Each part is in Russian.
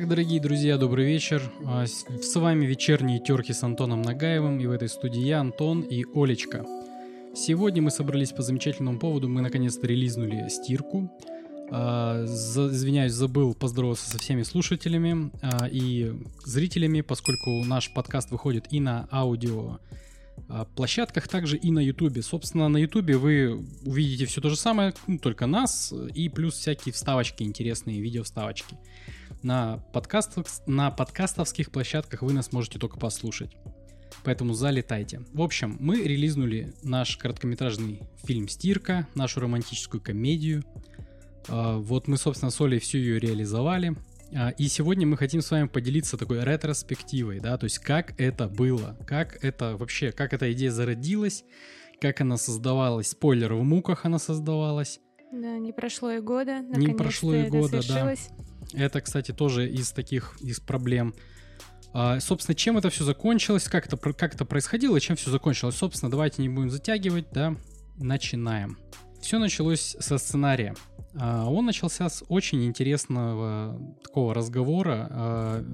Итак, дорогие друзья, добрый вечер. А, с вами вечерние терки с Антоном Нагаевым, и в этой студии я, Антон и Олечка. Сегодня мы собрались по замечательному поводу, мы наконец-то релизнули стирку. А, извиняюсь, забыл поздороваться со всеми слушателями а, и зрителями, поскольку наш подкаст выходит и на аудио площадках, также и на Ютубе. Собственно, на Ютубе вы увидите все то же самое, только нас, и плюс всякие вставочки, интересные видео вставочки. На, подкастах, на подкастовских площадках вы нас можете только послушать. Поэтому залетайте. В общем, мы релизнули наш короткометражный фильм «Стирка», нашу романтическую комедию. А, вот мы, собственно, с Олей всю ее реализовали. А, и сегодня мы хотим с вами поделиться такой ретроспективой, да, то есть как это было, как это вообще, как эта идея зародилась, как она создавалась, спойлер, в муках она создавалась. Да, не прошло и года, не прошло и года, да. Это, кстати, тоже из таких, из проблем. А, собственно, чем это все закончилось, как это, как это происходило чем все закончилось. Собственно, давайте не будем затягивать, да, начинаем. Все началось со сценария. А, он начался с очень интересного такого разговора. А,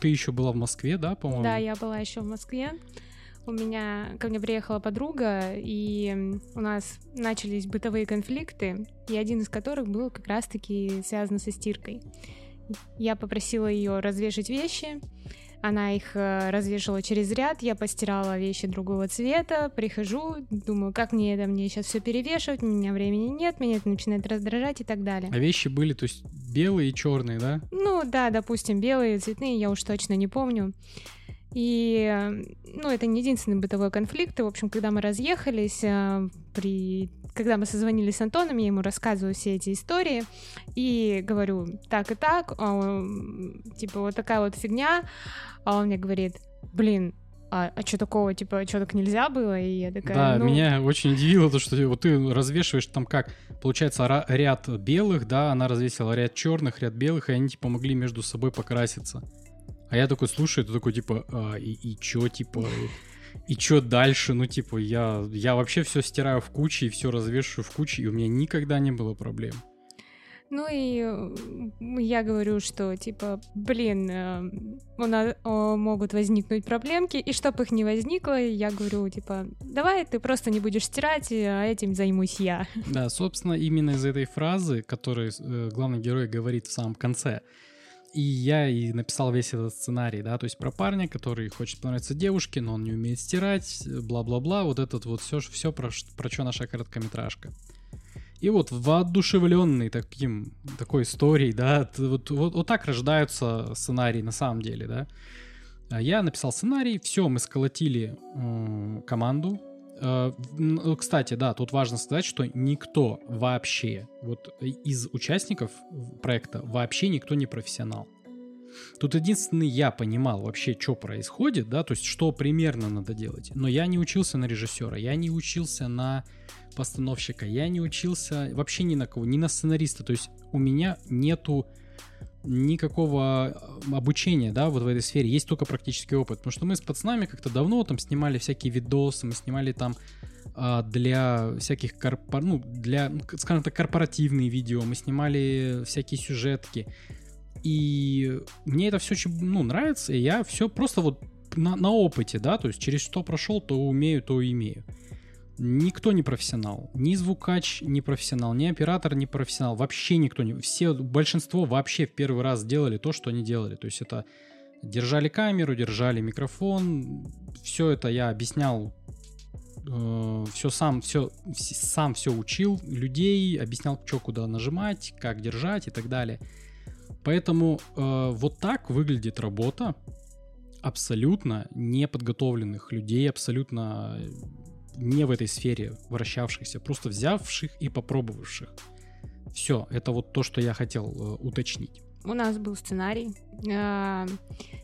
ты еще была в Москве, да, по-моему? Да, я была еще в Москве. У меня ко мне приехала подруга, и у нас начались бытовые конфликты, и один из которых был как раз-таки связан со стиркой. Я попросила ее развешать вещи, она их э, развешивала через ряд, я постирала вещи другого цвета, прихожу, думаю, как мне это, мне сейчас все перевешивать, у меня времени нет, меня это начинает раздражать и так далее. А вещи были, то есть белые и черные, да? Ну да, допустим, белые, цветные, я уж точно не помню. И, ну, это не единственный бытовой конфликт. И, в общем, когда мы разъехались, э, при... когда мы созвонились с Антоном, я ему рассказываю все эти истории и говорю так и так, а он, типа, вот такая вот фигня, а он мне говорит, блин, а, а что такого, типа, что так нельзя было? И я такая, Да, ну... меня очень удивило то, что вот ты развешиваешь там как, получается, ряд белых, да, она развесила ряд черных, ряд белых, и они, типа, могли между собой покраситься. А я такой слушаю, это такой, типа, а, и, и чё, типа, и, и чё дальше? Ну, типа, я, я вообще все стираю в куче и все развешиваю в куче, и у меня никогда не было проблем. Ну и я говорю, что типа, блин, э, у нас могут возникнуть проблемки, и чтобы их не возникло, я говорю, типа, давай ты просто не будешь стирать, а этим займусь я. Да, собственно, именно из этой фразы, которую э, главный герой говорит в самом конце, и я и написал весь этот сценарий, да, то есть про парня, который хочет понравиться девушке, но он не умеет стирать, бла-бла-бла, вот этот вот все, все про, про что наша короткометражка. И вот воодушевленный таким, такой историей, да, вот, вот, вот так рождаются сценарии на самом деле, да. Я написал сценарий, все, мы сколотили э, команду, кстати, да, тут важно сказать, что никто вообще, вот из участников проекта вообще никто не профессионал. Тут единственный я понимал вообще, что происходит, да, то есть что примерно надо делать. Но я не учился на режиссера, я не учился на постановщика, я не учился вообще ни на кого, ни на сценариста. То есть у меня нету никакого э, обучения, да, вот в этой сфере, есть только практический опыт, потому что мы с пацанами как-то давно там снимали всякие видосы, мы снимали там а, для всяких корпор... ну, для, ну, скажем так, корпоративные видео, мы снимали всякие сюжетки, и мне это все очень, ну, нравится, и я все просто вот на, на опыте, да, то есть через что прошел, то умею, то имею. Никто не профессионал. Ни звукач не профессионал, ни оператор не профессионал. Вообще никто не... Все, большинство вообще в первый раз делали то, что они делали. То есть это держали камеру, держали микрофон. Все это я объяснял э, все сам, все, сам все учил людей, объяснял, что куда нажимать, как держать и так далее. Поэтому э, вот так выглядит работа абсолютно неподготовленных людей, абсолютно не в этой сфере вращавшихся, просто взявших и попробовавших. Все, это вот то, что я хотел э, уточнить. У нас был сценарий, э,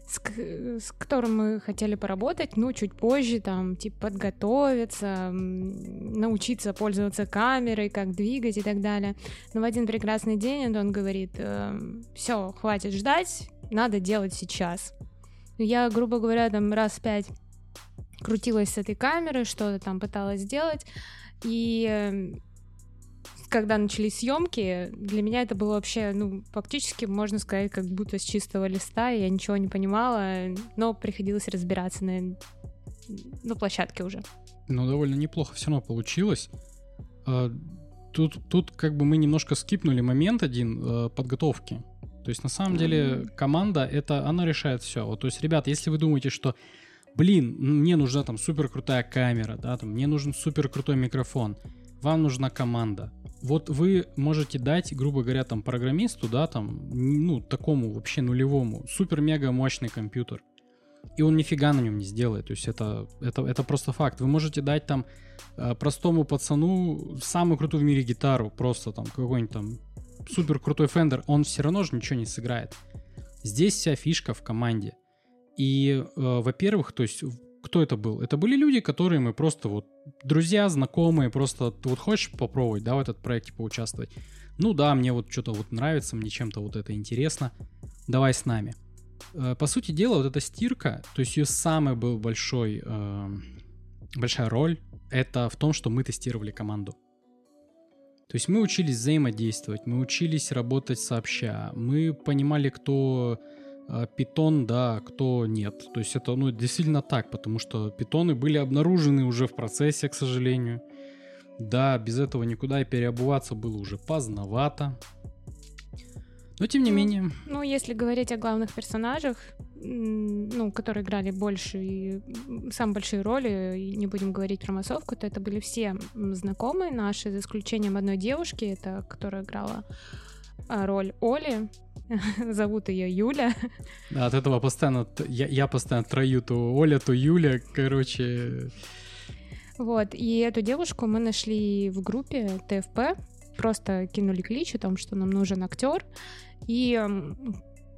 с, с которым мы хотели поработать, ну, чуть позже, там, типа, подготовиться, научиться пользоваться камерой, как двигать и так далее. Но в один прекрасный день он говорит, э, все, хватит ждать, надо делать сейчас. Я, грубо говоря, там раз пять крутилась с этой камерой, что-то там пыталась сделать, и когда начались съемки, для меня это было вообще, ну, фактически, можно сказать, как будто с чистого листа, я ничего не понимала, но приходилось разбираться на, на площадке уже. Ну, довольно неплохо все равно получилось. А, тут, тут как бы мы немножко скипнули момент один э, подготовки. То есть на самом деле команда это она решает все. Вот, то есть, ребят, если вы думаете, что блин, мне нужна там супер крутая камера, да, там мне нужен супер крутой микрофон, вам нужна команда. Вот вы можете дать, грубо говоря, там программисту, да, там, ну, такому вообще нулевому, супер-мега мощный компьютер. И он нифига на нем не сделает. То есть это, это, это просто факт. Вы можете дать там э, простому пацану самую крутую в мире гитару, просто там какой-нибудь там супер крутой фендер, он все равно же ничего не сыграет. Здесь вся фишка в команде. И, э, во-первых, то есть кто это был? Это были люди, которые мы просто вот друзья, знакомые, просто вот хочешь попробовать, да, в этот проекте поучаствовать? Ну да, мне вот что-то вот нравится, мне чем-то вот это интересно, давай с нами. Э, по сути дела, вот эта стирка, то есть ее самый был большой, э, большая роль, это в том, что мы тестировали команду. То есть мы учились взаимодействовать, мы учились работать сообща, мы понимали, кто питон, да, кто нет. То есть это ну, действительно так, потому что питоны были обнаружены уже в процессе, к сожалению. Да, без этого никуда и переобуваться было уже поздновато. Но тем не ну, менее. Ну, если говорить о главных персонажах, ну, которые играли больше и самые большие роли, и не будем говорить про массовку, то это были все знакомые наши, за исключением одной девушки, это которая играла а, роль Оли. Зовут ее Юля. Да, от этого постоянно я, я постоянно трою то Оля, то Юля, короче. Вот, и эту девушку мы нашли в группе ТФП, просто кинули клич о том, что нам нужен актер, и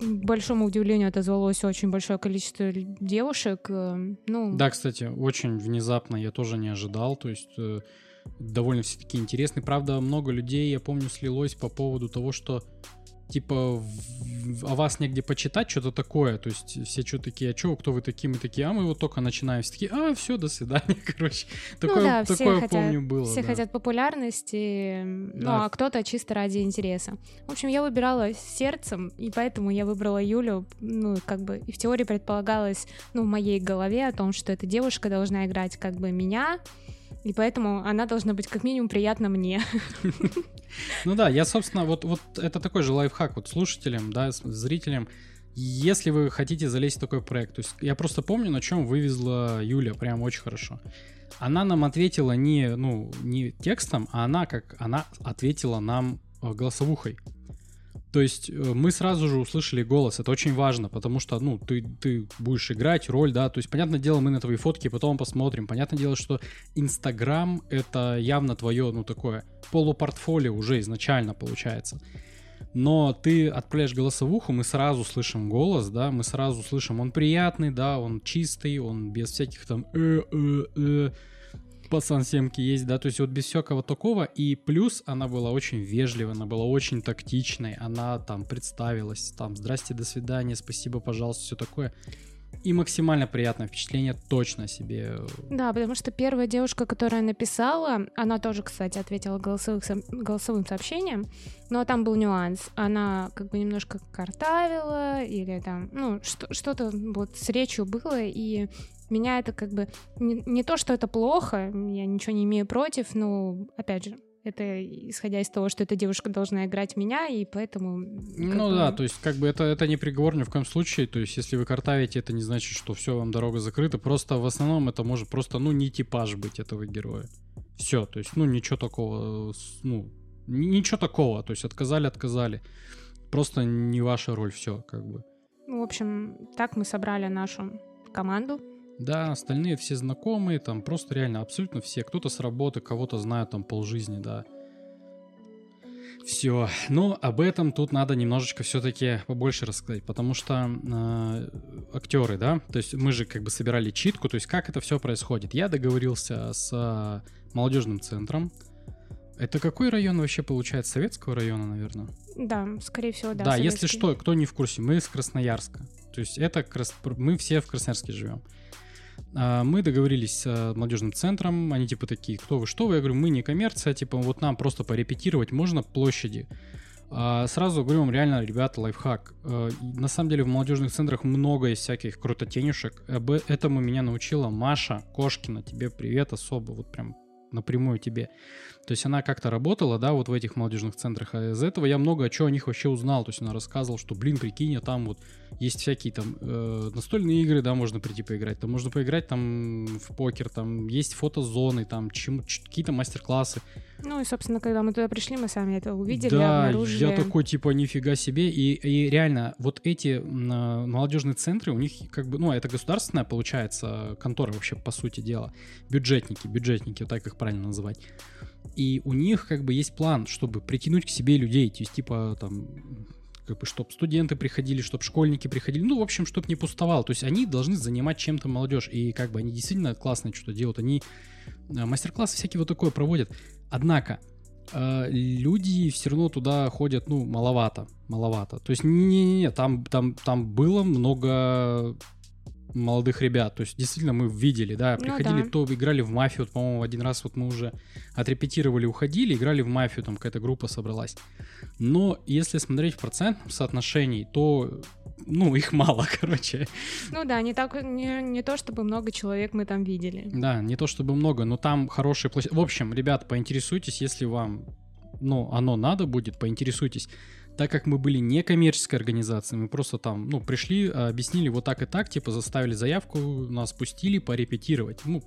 к большому удивлению отозвалось очень большое количество девушек. Э, ну... Да, кстати, очень внезапно, я тоже не ожидал, то есть э, довольно все-таки интересный. Правда, много людей, я помню, слилось по поводу того, что типа о вас негде почитать, что-то такое. То есть все что такие, а что, кто вы такие, мы такие, а мы вот только начинаем. Все такие, а, все, до свидания, короче. Ну такое, ну да, такое хотят, помню было. Все да. хотят популярности, ну, да. ну а кто-то чисто ради интереса. В общем, я выбирала сердцем, и поэтому я выбрала Юлю, ну, как бы, и в теории предполагалось, ну, в моей голове о том, что эта девушка должна играть как бы меня, и поэтому она должна быть как минимум приятна мне. Ну да, я, собственно, вот, вот это такой же лайфхак вот слушателям, да, зрителям. Если вы хотите залезть в такой проект, то есть я просто помню, на чем вывезла Юля, прям очень хорошо. Она нам ответила не, ну, не текстом, а она как, она ответила нам э, голосовухой. То есть э, мы сразу же услышали голос, это очень важно, потому что, ну, ты, ты будешь играть роль, да, то есть, понятное дело, мы на твои фотки потом посмотрим, понятное дело, что Инстаграм — это явно твое, ну, такое полупортфолио уже изначально получается. Но ты отправляешь голосовуху, мы сразу слышим голос, да, мы сразу слышим, он приятный, да, он чистый, он без всяких там э, э, э, пацан семки есть, да, то есть вот без всякого такого, и плюс она была очень вежливой, она была очень тактичной, она там представилась, там, здрасте, до свидания, спасибо, пожалуйста, все такое. И максимально приятное впечатление точно себе. Да, потому что первая девушка, которая написала, она тоже, кстати, ответила голосовых, голосовым сообщением, но там был нюанс. Она как бы немножко картавила или там, ну, что-то вот с речью было, и меня это как бы не, не то, что это плохо, я ничего не имею против, но опять же, это исходя из того, что эта девушка должна играть меня, и поэтому... Ну бы... да, то есть как бы это, это не приговор ни в коем случае, то есть если вы картавите, это не значит, что все, вам дорога закрыта, просто в основном это может просто, ну, не типаж быть этого героя. Все, то есть, ну, ничего такого, ну, ничего такого, то есть отказали, отказали. Просто не ваша роль, все, как бы. В общем, так мы собрали нашу команду, да, остальные все знакомые, там просто реально абсолютно все. Кто-то с работы, кого-то знают там полжизни, да. Все. Но об этом тут надо немножечко все-таки побольше рассказать, потому что э, актеры, да, то есть мы же как бы собирали читку, то есть как это все происходит. Я договорился с э, молодежным центром. Это какой район вообще получается? Советского района, наверное? Да, скорее всего, да. Да, советский. если что, кто не в курсе, мы из Красноярска. То есть это мы все в Красноярске живем. А, мы договорились с э, молодежным центром, они типа такие, кто вы, что вы? Я говорю, мы не коммерция, типа вот нам просто порепетировать можно площади. А, сразу говорю вам, реально, ребята, лайфхак. А, на самом деле в молодежных центрах много есть всяких крутотенюшек. Об этому меня научила Маша Кошкина. Тебе привет особо, вот прям напрямую тебе. То есть она как-то работала, да, вот в этих молодежных центрах, а из этого я много о чем о них вообще узнал. То есть она рассказывала, что, блин, прикинь, а там вот есть всякие там э, настольные игры, да, можно прийти поиграть. Там можно поиграть там в покер, там есть фотозоны, там какие-то мастер-классы. Ну и, собственно, когда мы туда пришли, мы сами это увидели, да, обнаружили. я такой, типа, нифига себе. И, и реально, вот эти молодежные центры, у них как бы, ну, это государственная, получается, контора вообще, по сути дела. Бюджетники, бюджетники, вот так их правильно называть. И у них как бы есть план, чтобы притянуть к себе людей. То есть, типа, там, как бы, чтобы студенты приходили, чтобы школьники приходили, ну, в общем, чтобы не пустовал. То есть они должны занимать чем-то молодежь, и как бы они действительно классно что-то делают. Они э, мастер-классы всякие вот такое проводят. Однако, э, люди все равно туда ходят, ну, маловато, маловато. То есть, не-не-не, там, там, там было много молодых ребят. То есть, действительно, мы видели, да, ну приходили, ну, да. то играли в мафию, вот, по-моему, один раз вот мы уже отрепетировали, уходили, играли в мафию, там какая-то группа собралась. Но если смотреть в процентном соотношении, то ну, их мало, короче. Ну да, не так, не, не то чтобы много человек мы там видели. Да, не то чтобы много, но там хорошие площадки. В общем, ребят, поинтересуйтесь, если вам, ну, оно надо будет, поинтересуйтесь так как мы были не коммерческой организацией, мы просто там, ну, пришли, объяснили вот так и так, типа заставили заявку, нас пустили порепетировать. Ну,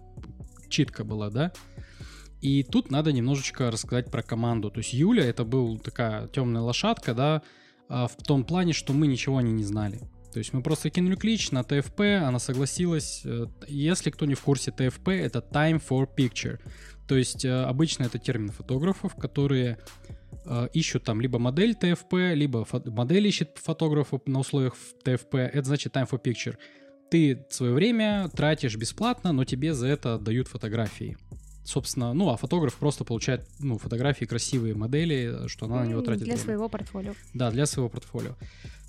читка была, да? И тут надо немножечко рассказать про команду. То есть Юля это был такая темная лошадка, да, а, в том плане, что мы ничего о ней не знали. То есть мы просто кинули клич на ТФП, она согласилась. Э, если кто не в курсе, ТФП это Time for Picture. То есть э, обычно это термин фотографов, которые ищут там либо модель ТФП, либо фо- модель ищет фотографа на условиях ТФП. Это значит time for picture. Ты свое время тратишь бесплатно, но тебе за это дают фотографии. Собственно, ну, а фотограф просто получает ну, фотографии, красивые модели, что она на него тратит Для время. своего портфолио. Да, для своего портфолио.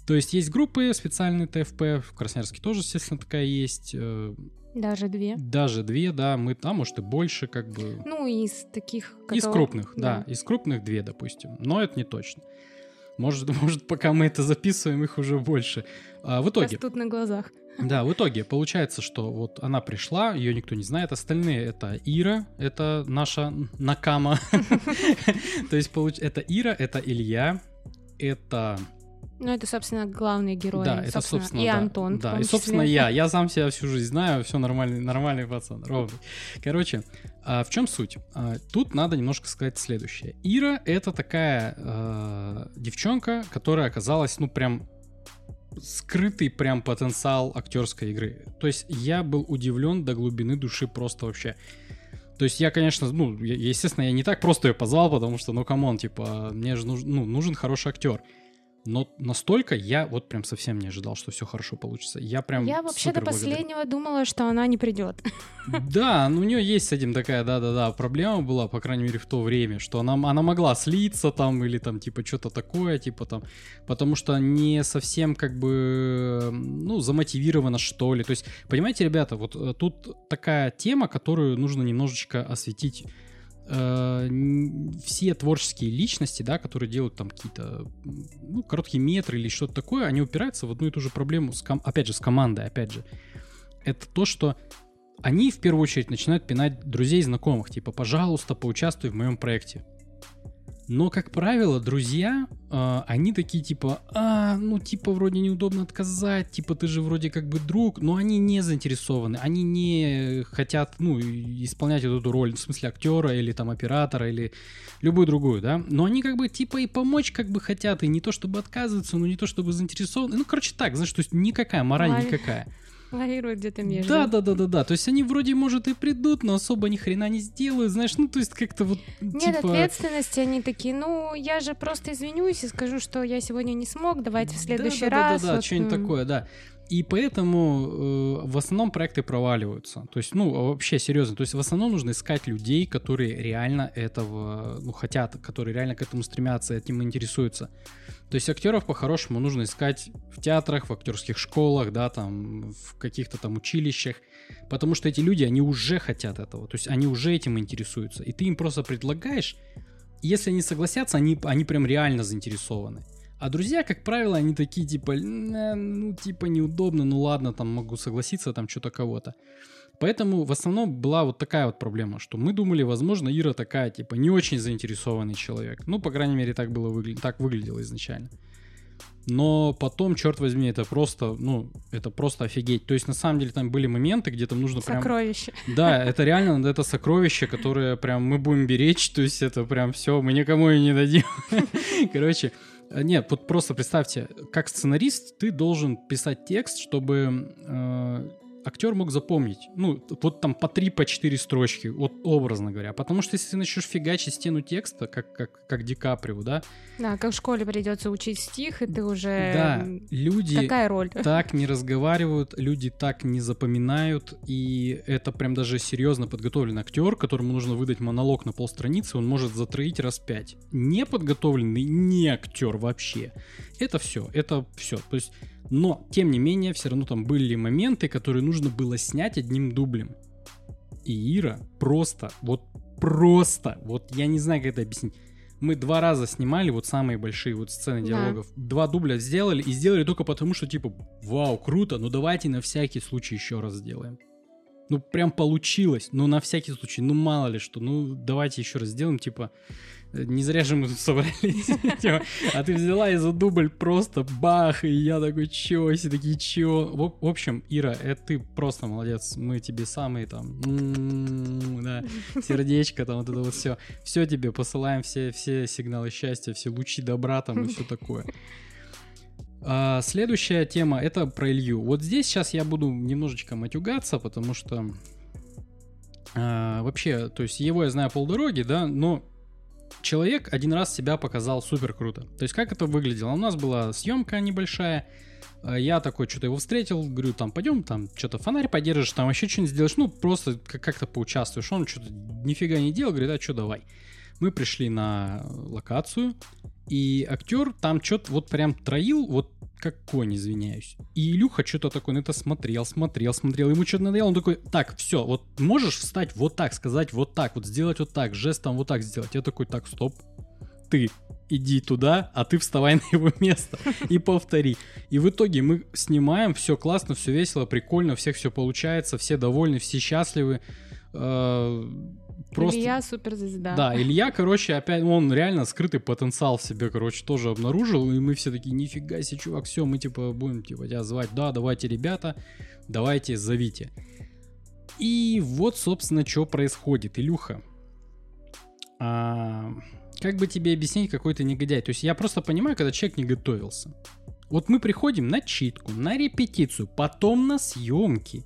То есть есть группы специальные ТФП, в Красноярске тоже, естественно, такая есть. Даже две. Даже две, да, мы там, может, и больше, как бы. Ну, из таких. Которые... Из крупных, да. да, из крупных две, допустим. Но это не точно. Может, может, пока мы это записываем, их уже больше. А, в итоге. Растут на глазах. Да, в итоге получается, что вот она пришла, ее никто не знает. Остальные это Ира, это наша Накама. То есть это Ира, это Илья, это ну, это, собственно, главный герой. Да, это, собственно, и да, Антон. Да, и, собственно, я. Я сам себя всю жизнь знаю, все нормальный, нормальный пацан, ровный. Короче, а в чем суть? А, тут надо немножко сказать следующее. Ира — это такая э, девчонка, которая оказалась, ну, прям скрытый прям потенциал актерской игры. То есть я был удивлен до глубины души просто вообще. То есть я, конечно, ну, естественно, я не так просто ее позвал, потому что, ну, come on, типа, мне же нужен, ну, нужен хороший актер. Но настолько я вот прям совсем не ожидал, что все хорошо получится. Я прям Я вообще до последнего думала, что она не придет. Да, ну у нее есть с этим такая, да-да-да, проблема была, по крайней мере, в то время, что она, она могла слиться там или там типа что-то такое, типа там, потому что не совсем как бы, ну, замотивирована что ли. То есть, понимаете, ребята, вот э, тут такая тема, которую нужно немножечко осветить все творческие личности, да, которые делают там какие-то ну, короткие метры или что-то такое, они упираются в одну и ту же проблему, с ком- опять же, с командой, опять же. Это то, что они в первую очередь начинают пинать друзей и знакомых, типа, пожалуйста, поучаствуй в моем проекте. Но, как правило, друзья, э, они такие типа, а, ну типа вроде неудобно отказать, типа ты же вроде как бы друг, но они не заинтересованы, они не хотят, ну, исполнять эту роль, в смысле актера или там оператора или любую другую, да, но они как бы типа и помочь как бы хотят, и не то чтобы отказываются, но не то чтобы заинтересованы, ну, короче так, знаешь, то есть никакая мораль Мораль. никакая. Лавируют где-то между. Да, да, да, да, да. То есть они вроде, может, и придут, но особо ни хрена не сделают, знаешь, ну, то есть как-то вот. Нет типа... ответственности, они такие, ну, я же просто извинюсь и скажу, что я сегодня не смог, давайте в следующий да, да, раз. Да, да, да, вот... что-нибудь такое, да. И поэтому э, в основном проекты проваливаются. То есть, ну, вообще серьезно. То есть, в основном нужно искать людей, которые реально этого, ну, хотят, которые реально к этому стремятся, этим интересуются. То есть, актеров по-хорошему нужно искать в театрах, в актерских школах, да, там, в каких-то там училищах. Потому что эти люди, они уже хотят этого. То есть, они уже этим интересуются. И ты им просто предлагаешь, если они согласятся, они, они прям реально заинтересованы. А друзья, как правило, они такие, типа, ну, типа, неудобно, ну ладно, там могу согласиться, там что-то кого-то. Поэтому в основном была вот такая вот проблема, что мы думали, возможно, Ира такая, типа, не очень заинтересованный человек. Ну, по крайней мере, так было выгля... так выглядело изначально. Но потом, черт возьми, это просто, ну, это просто офигеть. То есть, на самом деле, там были моменты, где там нужно прям... Сокровище. Да, это реально, это сокровище, которое прям мы будем беречь, то есть это прям все, мы никому и не дадим. Короче, Э, нет, вот просто представьте, как сценарист ты должен писать текст, чтобы э, актер мог запомнить. Ну, вот там по три, по четыре строчки, вот образно говоря. Потому что если ты начнешь фигачить стену текста, как, как, как Ди Каприо, да? Да, как в школе придется учить стих, и ты уже... Да, люди Такая роль. так не разговаривают, люди так не запоминают, и это прям даже серьезно подготовленный актер, которому нужно выдать монолог на полстраницы, он может затроить раз пять. Неподготовленный не актер вообще. Это все, это все. То есть но, тем не менее, все равно там были моменты, которые нужно было снять одним дублем. И Ира просто, вот просто, вот я не знаю, как это объяснить. Мы два раза снимали вот самые большие вот сцены диалогов. Да. Два дубля сделали и сделали только потому, что типа, вау, круто, ну давайте на всякий случай еще раз сделаем. Ну прям получилось, ну на всякий случай, ну мало ли что, ну давайте еще раз сделаем, типа, не зря же мы тут собрались. Типа, а ты взяла и за дубль просто бах, и я такой, чё, все такие, чё. В общем, Ира, это ты просто молодец. Мы тебе самые там, да, сердечко, там вот это вот все. Все тебе посылаем, все, все сигналы счастья, все лучи добра там и все такое. А, следующая тема это про Илью. Вот здесь сейчас я буду немножечко матюгаться, потому что а, вообще, то есть его я знаю полдороги, да, но человек один раз себя показал супер круто. То есть как это выглядело? У нас была съемка небольшая, э, я такой что-то его встретил, говорю, там, пойдем, там, что-то фонарь подержишь, там, еще что-нибудь сделаешь, ну, просто как-то поучаствуешь. Он что-то нифига не делал, говорит, а что, давай. Мы пришли на локацию, и актер там что-то вот прям троил, вот как конь, извиняюсь. И Илюха что-то такое на это смотрел, смотрел, смотрел. Ему что-то надоело, он такой, так, все, вот можешь встать вот так, сказать вот так, вот сделать вот так, жестом вот так сделать. Я такой, так, стоп, ты иди туда, а ты вставай на его место и повтори. И в итоге мы снимаем, все классно, все весело, прикольно, всех все получается, все довольны, все счастливы. Просто... Илья суперзвезда. Да, Илья, короче, опять, он реально скрытый потенциал в себе, короче, тоже обнаружил, и мы все такие, нифига себе, чувак, все, мы, типа, будем, типа, тебя звать, да, давайте, ребята, давайте, зовите. И вот, собственно, что происходит, Илюха. А, как бы тебе объяснить, какой то негодяй? То есть я просто понимаю, когда человек не готовился. Вот мы приходим на читку, на репетицию, потом на съемки.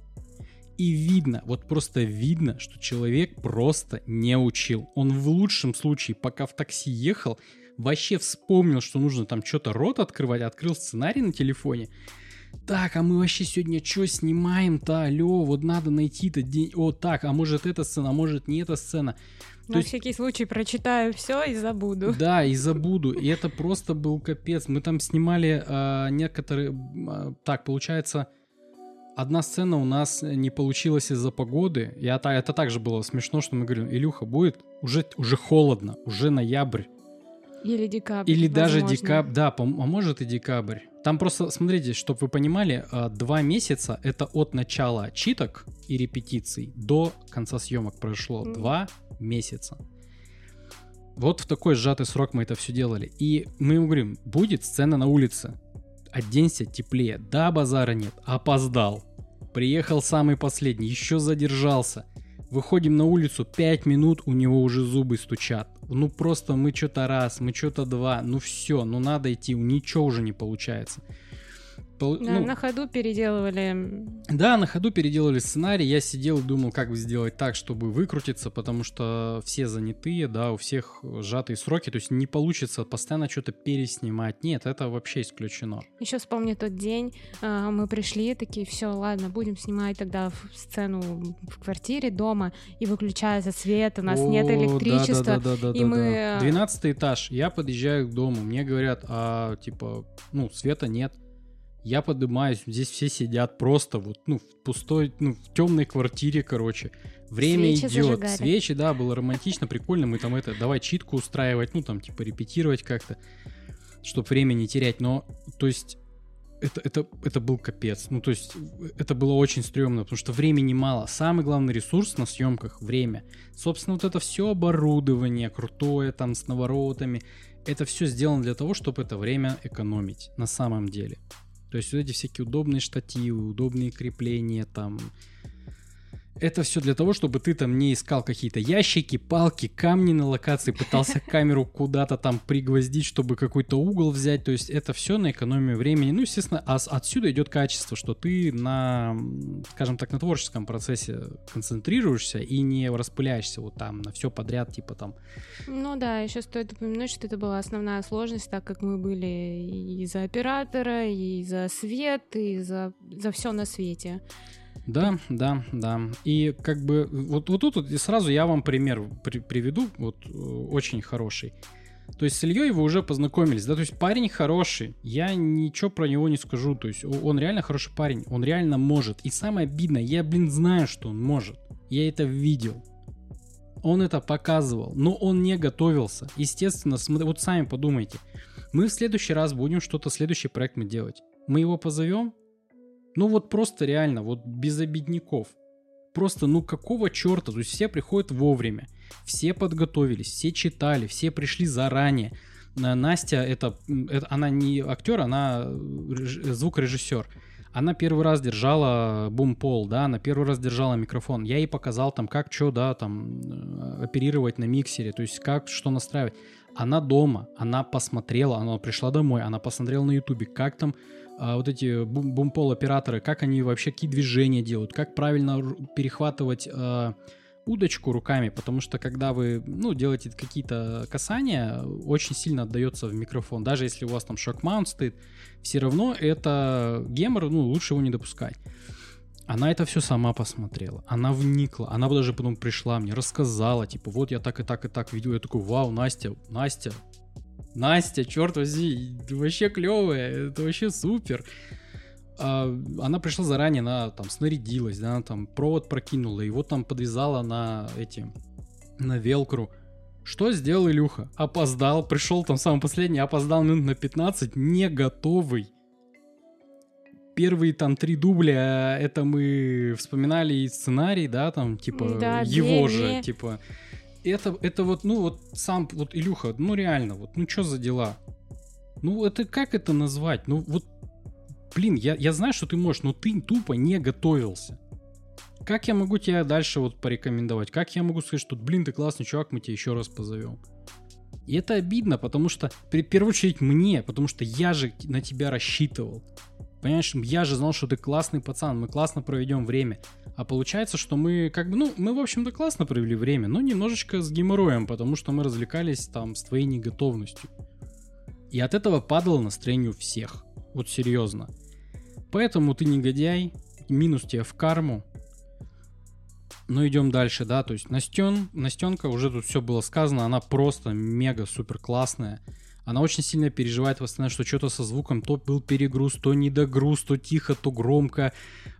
И видно, вот просто видно, что человек просто не учил. Он в лучшем случае, пока в такси ехал, вообще вспомнил, что нужно там что-то рот открывать, открыл сценарий на телефоне. Так, а мы вообще сегодня что снимаем-то? Алло, вот надо найти-то день. О, так, а может эта сцена, а может не эта сцена. На есть... всякий случай прочитаю все и забуду. Да, и забуду. И это просто был капец. Мы там снимали э, некоторые... Э, так, получается, Одна сцена у нас не получилась из-за погоды. И это, это также было смешно, что мы говорим, Илюха, будет уже, уже холодно, уже ноябрь. Или декабрь. Или возможно. даже декабрь, да, а может и декабрь. Там просто, смотрите, чтобы вы понимали, а, два месяца это от начала читок и репетиций до конца съемок прошло. Mm. Два месяца. Вот в такой сжатый срок мы это все делали. И мы ему говорим, будет сцена на улице оденься теплее. Да, базара нет, опоздал. Приехал самый последний, еще задержался. Выходим на улицу, 5 минут, у него уже зубы стучат. Ну просто мы что-то раз, мы что-то два, ну все, ну надо идти, ничего уже не получается. Да, ну, на ходу переделывали. Да, на ходу переделывали сценарий. Я сидел и думал, как бы сделать так, чтобы выкрутиться, потому что все занятые, да, у всех сжатые сроки, то есть не получится постоянно что-то переснимать. Нет, это вообще исключено. Еще вспомню тот день, а, мы пришли, такие, все, ладно, будем снимать тогда сцену в квартире дома, и выключается свет, у нас О, нет электричества. Да, да, да, да, и да, мы... 12 этаж, я подъезжаю к дому, мне говорят, а, типа, ну, света нет. Я поднимаюсь, здесь все сидят просто вот, ну, в пустой, ну, в темной квартире, короче. Время Свечи идет. Зажигали. Свечи, да, было романтично, прикольно. Мы там это, давай читку устраивать, ну, там, типа, репетировать как-то, чтобы время не терять. Но, то есть, это, это, это был капец. Ну, то есть, это было очень стрёмно, потому что времени мало. Самый главный ресурс на съемках — время. Собственно, вот это все оборудование крутое, там, с наворотами, это все сделано для того, чтобы это время экономить на самом деле. То есть вот эти всякие удобные штативы, удобные крепления, там, это все для того, чтобы ты там не искал какие-то ящики, палки, камни на локации, пытался камеру куда-то там пригвоздить, чтобы какой-то угол взять. То есть это все на экономию времени. Ну, естественно, а отсюда идет качество, что ты на, скажем так, на творческом процессе концентрируешься и не распыляешься вот там на все подряд, типа там. Ну да, еще стоит упомянуть, что это была основная сложность, так как мы были и за оператора, и за свет, и за, за все на свете. Да, да, да. И как бы вот, вот тут вот, и сразу я вам пример при, приведу, вот э, очень хороший. То есть с Ильей вы уже познакомились, да, то есть парень хороший, я ничего про него не скажу, то есть он реально хороший парень, он реально может. И самое обидное, я, блин, знаю, что он может, я это видел. Он это показывал, но он не готовился. Естественно, смотри, вот сами подумайте, мы в следующий раз будем что-то, следующий проект мы делать. Мы его позовем, ну вот просто реально, вот без обедняков. Просто, ну какого черта? То есть все приходят вовремя, все подготовились, все читали, все пришли заранее. Настя, это, это она не актер, она звукорежиссер. Она первый раз держала бум-пол, да, она первый раз держала микрофон. Я ей показал там, как что, да, там, э, оперировать на миксере, то есть как что настраивать. Она дома, она посмотрела, она пришла домой, она посмотрела на ютубе, как там а, вот эти бум бумпол операторы, как они вообще какие движения делают, как правильно перехватывать а, удочку руками, потому что когда вы ну, делаете какие-то касания, очень сильно отдается в микрофон. Даже если у вас там шок-маунт стоит, все равно это гемор, ну, лучше его не допускать. Она это все сама посмотрела, она вникла, она даже потом пришла мне, рассказала, типа, вот я так и так и так видел, я такой, вау, Настя, Настя, Настя, черт возьми, вообще клевая, это вообще супер. А, она пришла заранее, она там снарядилась, да, она там провод прокинула, его там подвязала на эти, на велкру. Что сделал Илюха? Опоздал, пришел там самый последний, опоздал минут на 15, не готовый. Первые там три дубля, это мы вспоминали и сценарий, да, там, типа, да, его же, типа это, это вот, ну вот сам, вот Илюха, ну реально, вот, ну что за дела? Ну это как это назвать? Ну вот, блин, я, я знаю, что ты можешь, но ты тупо не готовился. Как я могу тебя дальше вот порекомендовать? Как я могу сказать, что, блин, ты классный чувак, мы тебя еще раз позовем? И это обидно, потому что, в первую очередь, мне, потому что я же на тебя рассчитывал. Понимаешь, я же знал, что ты классный пацан, мы классно проведем время. А получается, что мы как бы, ну, мы, в общем-то, классно провели время, но немножечко с геморроем, потому что мы развлекались там с твоей неготовностью. И от этого падало настроение у всех. Вот серьезно. Поэтому ты негодяй, минус тебе в карму. Но идем дальше, да, то есть Настен, Настенка, уже тут все было сказано, она просто мега супер классная. Она очень сильно переживает постоянно, что что-то со звуком, то был перегруз, то недогруз, то тихо, то громко.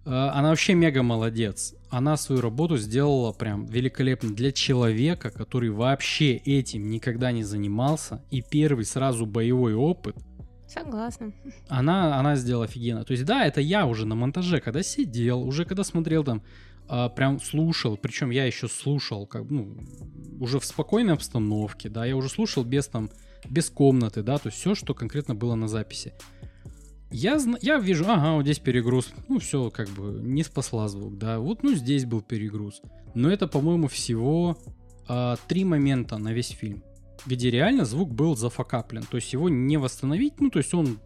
Э, она вообще мега молодец. Она свою работу сделала прям великолепно для человека, который вообще этим никогда не занимался. И первый сразу боевой опыт. Согласна. Она, она сделала офигенно. То есть, да, это я уже на монтаже, когда сидел, уже когда смотрел там, э, прям слушал, причем я еще слушал, как, ну, уже в спокойной обстановке, да, я уже слушал без там без комнаты, да, то есть все, что конкретно было на записи. Я, я вижу, ага, вот здесь перегруз. Ну, все, как бы, не спасла звук, да. Вот, ну, здесь был перегруз. Но это, по-моему, всего а, три момента на весь фильм. где реально звук был зафакаплен. То есть его не восстановить, ну, то есть он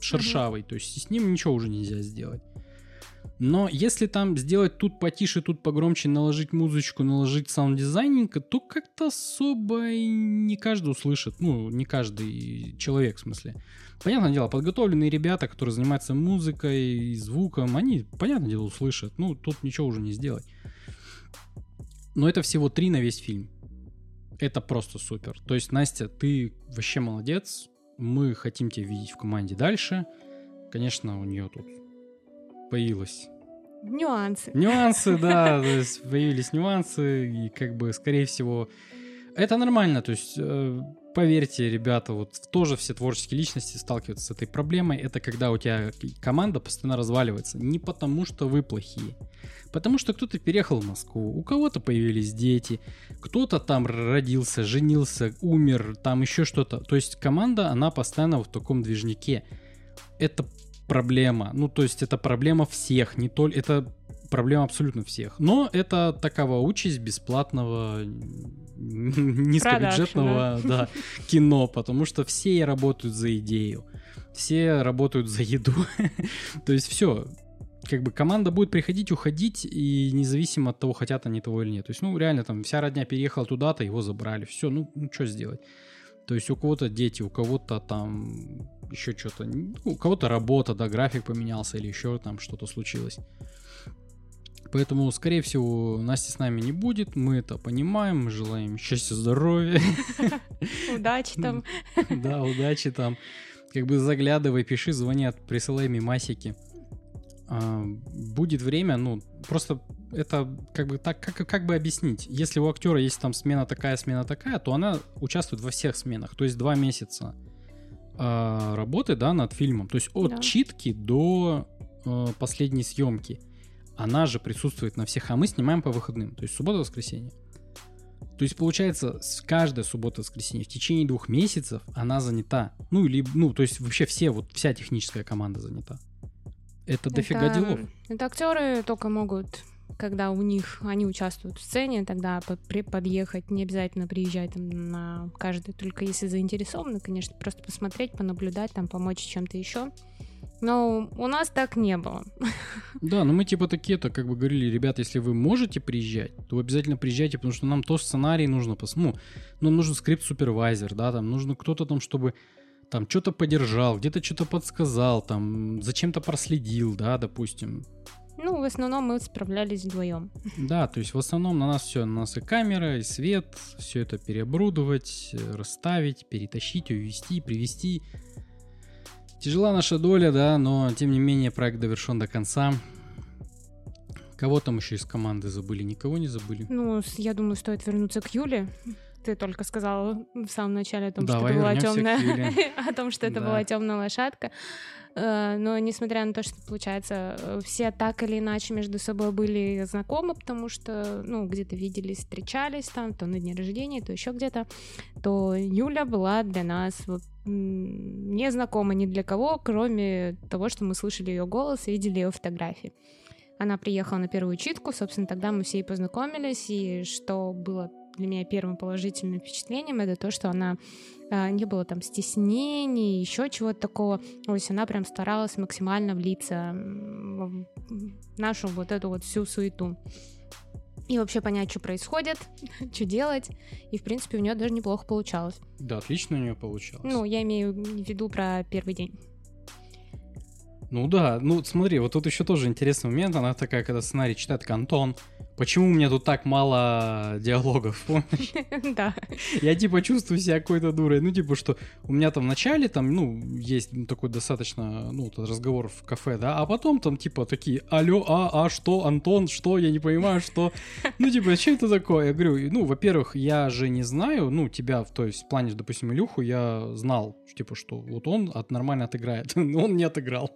шершавый, то есть с ним ничего уже нельзя сделать. Но если там сделать тут потише, тут погромче, наложить музычку, наложить sound designing, то как-то особо не каждый услышит. Ну, не каждый человек, в смысле. Понятное дело, подготовленные ребята, которые занимаются музыкой и звуком, они, понятное дело, услышат. Ну, тут ничего уже не сделать. Но это всего три на весь фильм. Это просто супер. То есть, Настя, ты вообще молодец. Мы хотим тебя видеть в команде дальше. Конечно, у нее тут появилось. Нюансы. Нюансы, да, то есть появились нюансы, и как бы, скорее всего, это нормально, то есть, э, поверьте, ребята, вот тоже все творческие личности сталкиваются с этой проблемой, это когда у тебя команда постоянно разваливается, не потому что вы плохие, потому что кто-то переехал в Москву, у кого-то появились дети, кто-то там родился, женился, умер, там еще что-то, то есть команда, она постоянно в таком движнике, это проблема. Ну, то есть это проблема всех, не только... Это проблема абсолютно всех. Но это такова участь бесплатного низкобюджетного да. Кино, потому что все работают за идею, все работают за еду. То есть все, как бы команда будет приходить, уходить, и независимо от того, хотят они того или нет. То есть, ну, реально, там, вся родня переехала туда-то, его забрали, все, ну, ну что сделать? То есть у кого-то дети, у кого-то там еще что-то, ну, у кого-то работа, да, график поменялся или еще там что-то случилось. Поэтому, скорее всего, Насти с нами не будет, мы это понимаем, мы желаем счастья, здоровья. Удачи там. Да, удачи там. Как бы заглядывай, пиши, звони, присылай мимасики. А, будет время, ну, просто это как бы так, как, как бы объяснить? Если у актера есть там смена такая, смена такая, то она участвует во всех сменах, то есть два месяца э, работы, да, над фильмом. То есть от да. читки до э, последней съемки. Она же присутствует на всех, а мы снимаем по выходным, то есть суббота-воскресенье. То есть, получается, с каждой субботы-воскресенье в течение двух месяцев она занята. Ну, или, ну, то есть вообще все, вот вся техническая команда занята. Это, это дофига делов. Это актеры только могут когда у них они участвуют в сцене, тогда подъехать, не обязательно приезжать там на каждый, только если заинтересованы, конечно, просто посмотреть, понаблюдать, там помочь чем-то еще. Но у нас так не было. Да, но мы типа такие-то как бы говорили, ребята, если вы можете приезжать, то обязательно приезжайте, потому что нам тоже сценарий нужно, ну, нам нужен скрипт-супервайзер, да, там нужно кто-то там, чтобы там что-то поддержал, где-то что-то подсказал, там зачем-то проследил, да, допустим. Ну, в основном мы справлялись вдвоем. Да, то есть в основном на нас все, на нас и камера, и свет, все это переоборудовать, э, расставить, перетащить, увезти, привезти. Тяжела наша доля, да, но тем не менее проект довершен до конца. Кого там еще из команды забыли? Никого не забыли? Ну, я думаю, стоит вернуться к Юле. Ты только сказала в самом начале о том, Давай что это была темная, о том, что это да. была темная лошадка. Э, но несмотря на то, что, получается, э, все так или иначе между собой были знакомы, потому что, ну, где-то виделись, встречались там, то на дне рождения, то еще где-то, то Юля была для нас вот не знакома ни для кого, кроме того, что мы слышали ее голос видели ее фотографии. Она приехала на первую читку, собственно, тогда мы все и познакомились, и что было для меня первым положительным впечатлением, это то, что она а, не было там стеснений, еще чего-то такого. То есть она прям старалась максимально влиться в нашу вот эту вот всю суету. И вообще понять, что происходит, что делать. И, в принципе, у нее даже неплохо получалось. Да, отлично у нее получалось. Ну, я имею в виду про первый день. Ну да, ну смотри, вот тут еще тоже интересный момент. Она такая, когда сценарий читает, Антон, почему у меня тут так мало диалогов, помнишь? Да. Я типа чувствую себя какой-то дурой. Ну, типа, что у меня там в начале там, ну, есть такой достаточно, ну, разговор в кафе, да, а потом там типа такие, алло, а, а, что, Антон, что, я не понимаю, что. Ну, типа, что это такое? Я говорю, ну, во-первых, я же не знаю, ну, тебя, то есть в плане, допустим, Илюху я знал, типа, что вот он от, нормально отыграет. он не отыграл.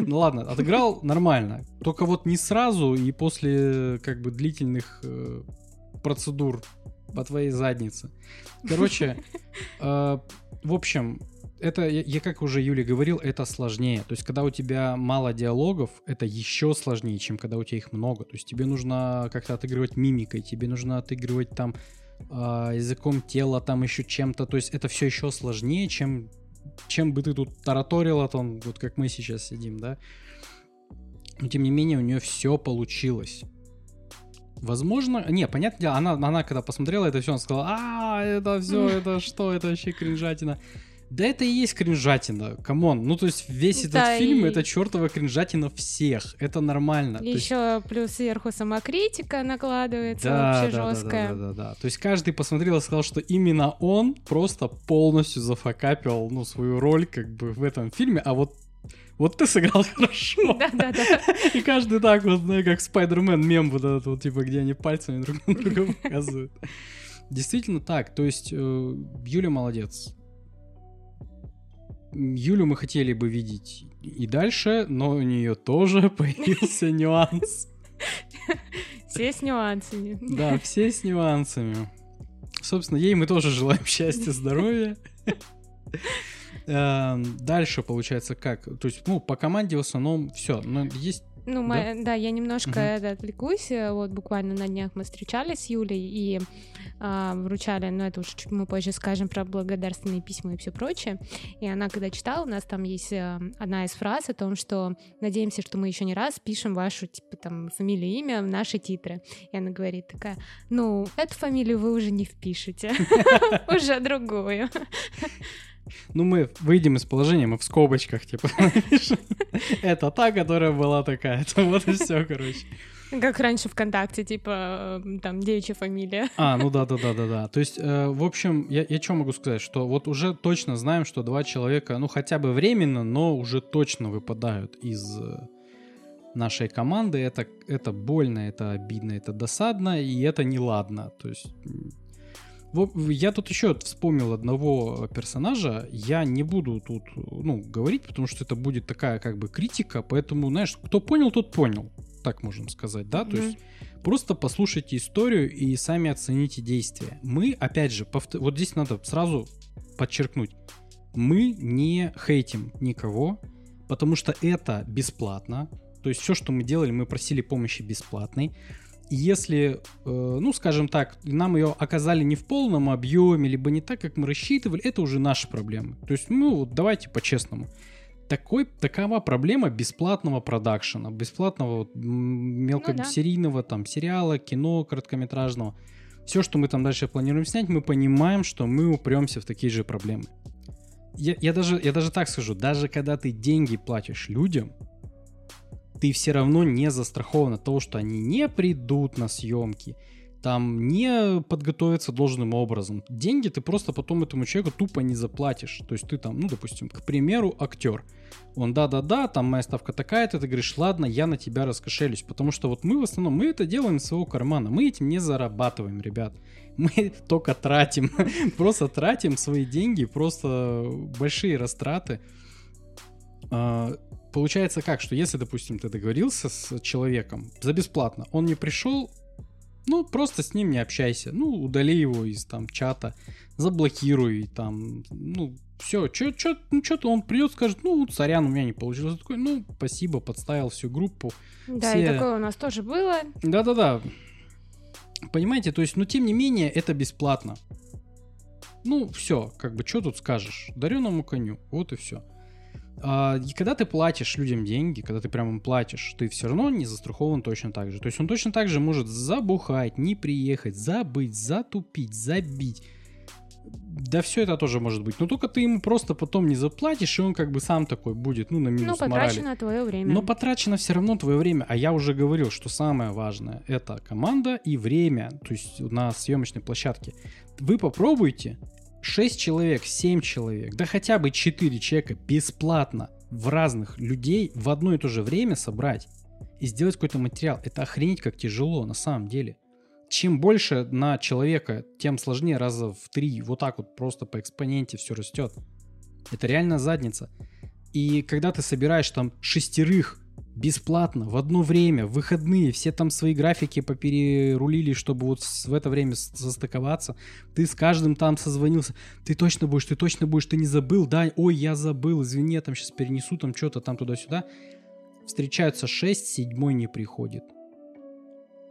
ну, ладно, отыграл нормально. Только вот не сразу и после как бы длительных э, процедур по твоей заднице. Короче, э, в общем, это, я, я как уже Юля говорил, это сложнее. То есть, когда у тебя мало диалогов, это еще сложнее, чем когда у тебя их много. То есть, тебе нужно как-то отыгрывать мимикой, тебе нужно отыгрывать там а, языком тела, там еще чем-то. То есть это все еще сложнее, чем, чем бы ты тут тараторила, там, вот как мы сейчас сидим, да. Но тем не менее у нее все получилось. Возможно, не, понятно, она, она когда посмотрела это все, она сказала, а, это все, это что, это вообще кринжатина. Да это и есть кринжатина, come on. Ну, то есть весь этот да, фильм и... это чертова кринжатина всех. Это нормально. Еще есть... плюс сверху самокритика накладывается да, вообще да, жесткая. Да, да, да, да, То есть каждый посмотрел и сказал, что именно он просто полностью зафакапил, ну, свою роль как бы в этом фильме, а вот вот ты сыграл хорошо. Да, да, да. И каждый так вот, ну, как Спайдермен мем вот этот вот, типа, где они пальцами друг на друга показывают. Действительно так. То есть э, Юля молодец. Юлю мы хотели бы видеть и дальше, но у нее тоже появился нюанс. Все с нюансами. Да, все с нюансами. Собственно, ей мы тоже желаем счастья, здоровья. Эм, дальше получается как? То есть, ну, по команде в основном все. Но есть ну, да, мы, да я немножко угу. отвлекусь. Вот буквально на днях мы встречались с Юлей и а, вручали, но это уже чуть мы позже скажем про благодарственные письма и все прочее. И она, когда читала, у нас там есть а, одна из фраз о том, что надеемся, что мы еще не раз пишем вашу, типа, там, фамилию, имя в наши титры. И она говорит такая, ну, эту фамилию вы уже не впишете, уже другую. Ну, мы выйдем из положения, мы в скобочках, типа, напишем. Это та, которая была такая. Это вот и все, короче. Как раньше ВКонтакте, типа, там, девичья фамилия. А, ну да, да, да, да, да. То есть, э, в общем, я, я что могу сказать, что вот уже точно знаем, что два человека, ну, хотя бы временно, но уже точно выпадают из э, нашей команды. Это, это больно, это обидно, это досадно, и это неладно. То есть я тут еще вспомнил одного персонажа. Я не буду тут ну, говорить, потому что это будет такая как бы критика. Поэтому, знаешь, кто понял, тот понял. Так можем сказать, да? Mm-hmm. То есть просто послушайте историю и сами оцените действия. Мы, опять же, повтор... вот здесь надо сразу подчеркнуть. Мы не хейтим никого, потому что это бесплатно. То есть все, что мы делали, мы просили помощи бесплатной если, э, ну, скажем так, нам ее оказали не в полном объеме, либо не так, как мы рассчитывали, это уже наши проблемы. То есть, ну, вот давайте по-честному. Такой, такова проблема бесплатного продакшена, бесплатного вот, мелкосерийного ну, да. там сериала, кино, короткометражного. Все, что мы там дальше планируем снять, мы понимаем, что мы упремся в такие же проблемы. Я, я, даже, я даже так скажу, даже когда ты деньги платишь людям, ты все равно не застрахован от того, что они не придут на съемки, там не подготовиться должным образом. Деньги ты просто потом этому человеку тупо не заплатишь. То есть ты там, ну, допустим, к примеру, актер. Он, да-да-да, там моя ставка такая-то, ты говоришь, ладно, я на тебя раскошелюсь. Потому что вот мы в основном, мы это делаем из своего кармана. Мы этим не зарабатываем, ребят. Мы только тратим. Просто тратим свои деньги, просто большие растраты а, получается как, что если, допустим, ты договорился с человеком за бесплатно, он не пришел, ну, просто с ним не общайся. Ну, удали его из там чата, заблокируй там, ну, все, что чё, ну, что-то он придет, скажет, ну, сорян, у меня не получилось. Такой, ну, спасибо, подставил всю группу. Да, все... и такое у нас тоже было. Да-да-да. Понимаете, то есть, ну, тем не менее, это бесплатно. Ну, все, как бы, что тут скажешь? Дареному коню, вот и все. А, и когда ты платишь людям деньги, когда ты прямо им платишь, ты все равно не застрахован точно так же. То есть он точно так же может забухать, не приехать, забыть, затупить, забить. Да все это тоже может быть. Но только ты ему просто потом не заплатишь, и он как бы сам такой будет, ну, на минус Ну, потрачено морали. твое время. Но потрачено все равно твое время. А я уже говорил, что самое важное — это команда и время, то есть на съемочной площадке. Вы попробуйте, 6 человек, 7 человек, да хотя бы 4 человека бесплатно в разных людей в одно и то же время собрать и сделать какой-то материал. Это охренеть как тяжело на самом деле. Чем больше на человека, тем сложнее раза в три. Вот так вот просто по экспоненте все растет. Это реально задница. И когда ты собираешь там шестерых бесплатно, в одно время, в выходные, все там свои графики поперерулили, чтобы вот в это время состыковаться. Ты с каждым там созвонился. Ты точно будешь, ты точно будешь, ты не забыл, да? Ой, я забыл, извини, я там сейчас перенесу там что-то там туда-сюда. Встречаются 6, седьмой не приходит.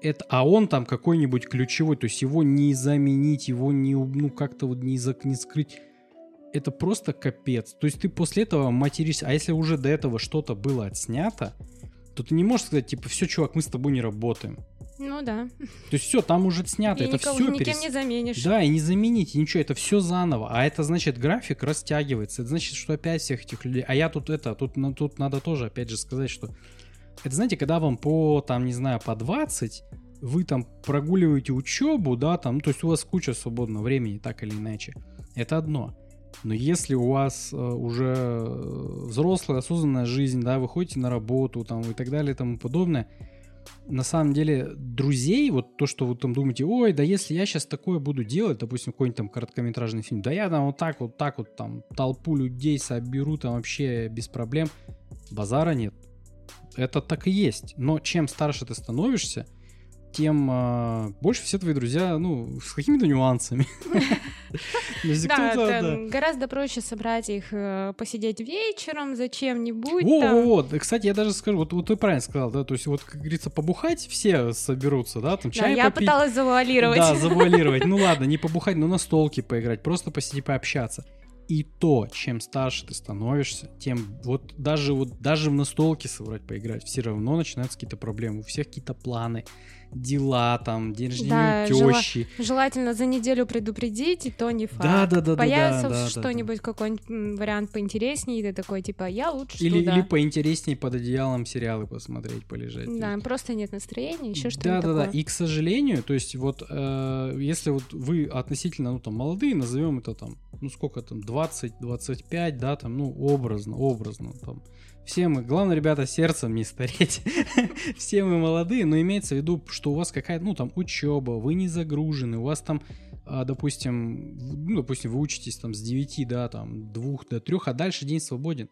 это, а он там какой-нибудь ключевой, то есть его не заменить, его не, ну, как-то вот не, зак, не скрыть. Это просто капец. То есть ты после этого материшься, а если уже до этого что-то было отснято, то ты не можешь сказать, типа, все, чувак, мы с тобой не работаем. Ну да. То есть все, там уже снято, И это никого все никем перес... не заменишь. Да, и не замените ничего, это все заново. А это значит, график растягивается. Это значит, что опять всех этих людей. А я тут это, тут, ну, тут надо тоже опять же сказать, что это знаете, когда вам по, там, не знаю, по 20, вы там прогуливаете учебу, да, там, ну, то есть у вас куча свободного времени, так или иначе. Это одно. Но если у вас э, уже э, взрослая, осознанная жизнь, да, вы ходите на работу там и так далее и тому подобное, на самом деле друзей, вот то, что вы там думаете, ой, да если я сейчас такое буду делать, допустим, какой-нибудь там короткометражный фильм, да я там вот так вот так вот там толпу людей соберу там вообще без проблем, базара нет. Это так и есть. Но чем старше ты становишься, тем э, больше все твои друзья, ну, с какими-то нюансами. Да, это гораздо проще собрать их, э, посидеть вечером за чем-нибудь. Во, вот. Кстати, я даже скажу, вот, ты правильно сказал, да, то есть вот, как говорится, побухать все соберутся, да, там чай я пыталась завуалировать. Да, завуалировать. Ну ладно, не побухать, но на столке поиграть, просто посидеть, пообщаться. И то, чем старше ты становишься, тем вот даже вот даже в настолке соврать поиграть, все равно начинаются какие-то проблемы. У всех какие-то планы, дела там, день рождения Да, тещи. Желательно за неделю предупредить, и то не факт. Да, да, да, да, Появится да, да, да, что-нибудь, какой-нибудь вариант поинтереснее, и ты такой, типа, я лучше Или, туда. или поинтереснее под одеялом сериалы посмотреть, полежать. Да, просто нет настроения, еще Да, что-нибудь да, да. такое. И к сожалению, то есть вот э, если вот вы относительно, ну там молодые, назовем это там, ну сколько там, 20-25, да, там, ну образно, образно там. Все мы, главное, ребята, сердцем не стареть. Все мы молодые, но имеется в виду, что у вас какая-то, ну там, учеба, вы не загружены, у вас там, а, допустим, ну, допустим, вы учитесь там с 9, да, там, 2 до 3, а дальше день свободен.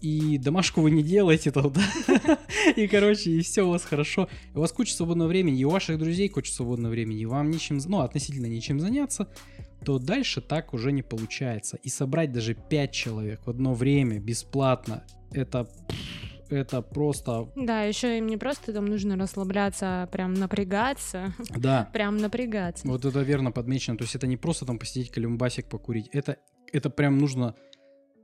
И домашку вы не делаете там, да? И, короче, и все у вас хорошо. У вас куча свободного времени, и у ваших друзей куча свободного времени, и вам нечем, ну, относительно нечем заняться, то дальше так уже не получается. И собрать даже 5 человек в одно время бесплатно, это, это просто, Да, еще им не просто там нужно расслабляться, а прям напрягаться. да, Прям напрягаться. вот это верно подмечено. То есть это не просто там посидеть колюмбасик покурить, это, это прям нужно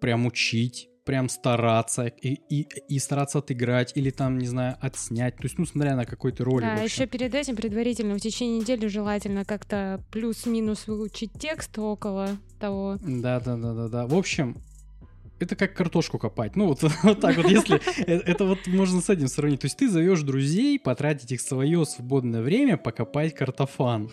прям учить, прям стараться и, и, и стараться отыграть или там, не знаю, отснять. То есть, ну, смотря на какой ты роли. Да, еще перед этим предварительно в течение недели желательно как-то плюс-минус выучить текст около того. Да, да, да, да, да. В общем, это как картошку копать. Ну, вот, вот так вот, если... э, Это вот можно с этим сравнить. То есть ты зовешь друзей потратить их свое свободное время покопать картофан.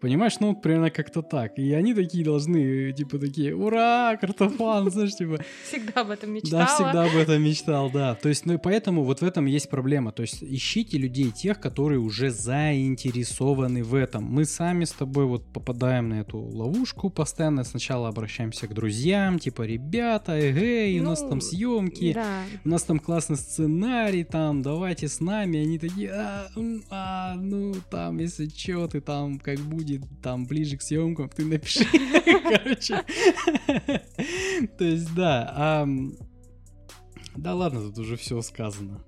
Понимаешь, ну вот примерно как-то так. И они такие должны, типа, такие, ура, картофан, знаешь, типа, Всегда об этом мечтала. да, всегда об этом мечтал, да. То есть, ну и поэтому вот в этом есть проблема. То есть ищите людей, тех, которые уже заинтересованы в этом. Мы сами с тобой вот попадаем на эту ловушку постоянно. Сначала обращаемся к друзьям, типа, ребята, эгей, у нас Ну, там съемки, Да. у нас там классный сценарий, там, давайте с нами. Они такие, а, а, ну, там, если чё, ты там, как будет, там, ближе к съемкам, ты напиши. Короче. То есть, да. Да ладно, тут уже все сказано.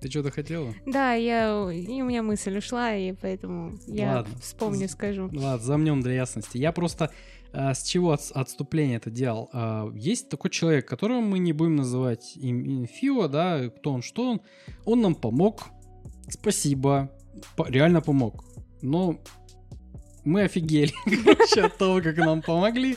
Ты что-то хотела? Да, я, и у меня мысль ушла, и поэтому я Ладно. вспомню, скажу. Ну Ладно, замнем для ясности. Я просто а, с чего от- отступление это делал? А, есть такой человек, которого мы не будем называть им, им Фио, да, кто он, что он. Он нам помог. Спасибо. По- реально помог. Но мы офигели от того, как нам помогли.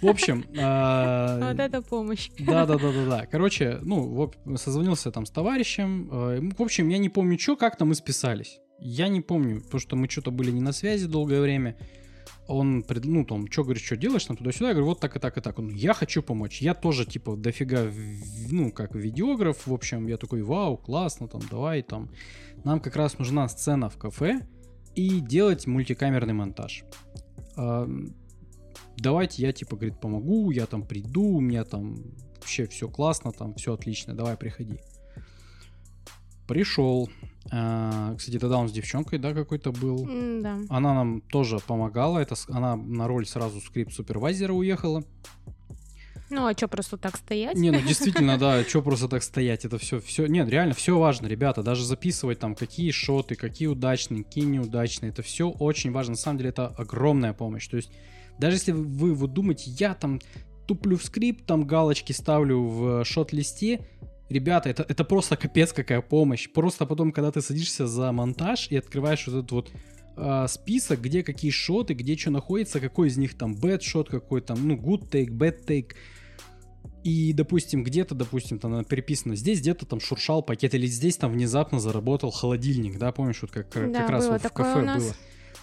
В общем, а, Вот это помощь. да, да, да, да, да. Короче, ну, созвонился там с товарищем. э, В общем, я не помню, что, как-то мы списались. Я не помню, потому что мы что-то были не на связи долгое время. Он, ну, там, что, говорит, что делаешь, там, туда-сюда. Я говорю, вот так и так и так. Он, я хочу помочь. Я тоже, типа, дофига, ну, как видеограф. В общем, я такой, вау, классно, там, давай, там. Нам как раз нужна сцена в кафе и делать мультикамерный монтаж. Давайте я, типа, говорит, помогу, я там приду, у меня там вообще все классно, там все отлично, давай приходи. Пришел. А, кстати, тогда он с девчонкой, да, какой-то был. Да. Она нам тоже помогала. Это она на роль сразу скрипт супервайзера уехала. Ну, а что просто так стоять? Не, ну действительно, да, что просто так стоять, это все, все, нет, реально все важно, ребята, даже записывать там, какие шоты, какие удачные, какие неудачные, это все очень важно, на самом деле это огромная помощь, то есть даже если вы вот думаете, я там туплю в скрипт, там галочки ставлю в шот-листе, ребята, это, это просто капец какая помощь, просто потом, когда ты садишься за монтаж и открываешь вот этот вот э, список, где какие шоты, где что находится, какой из них там bad шот, какой там, ну, good take, bad take, и, допустим, где-то, допустим, там переписано, здесь где-то там шуршал пакет, или здесь там внезапно заработал холодильник, да, помнишь, вот как, да, как раз вот в кафе было.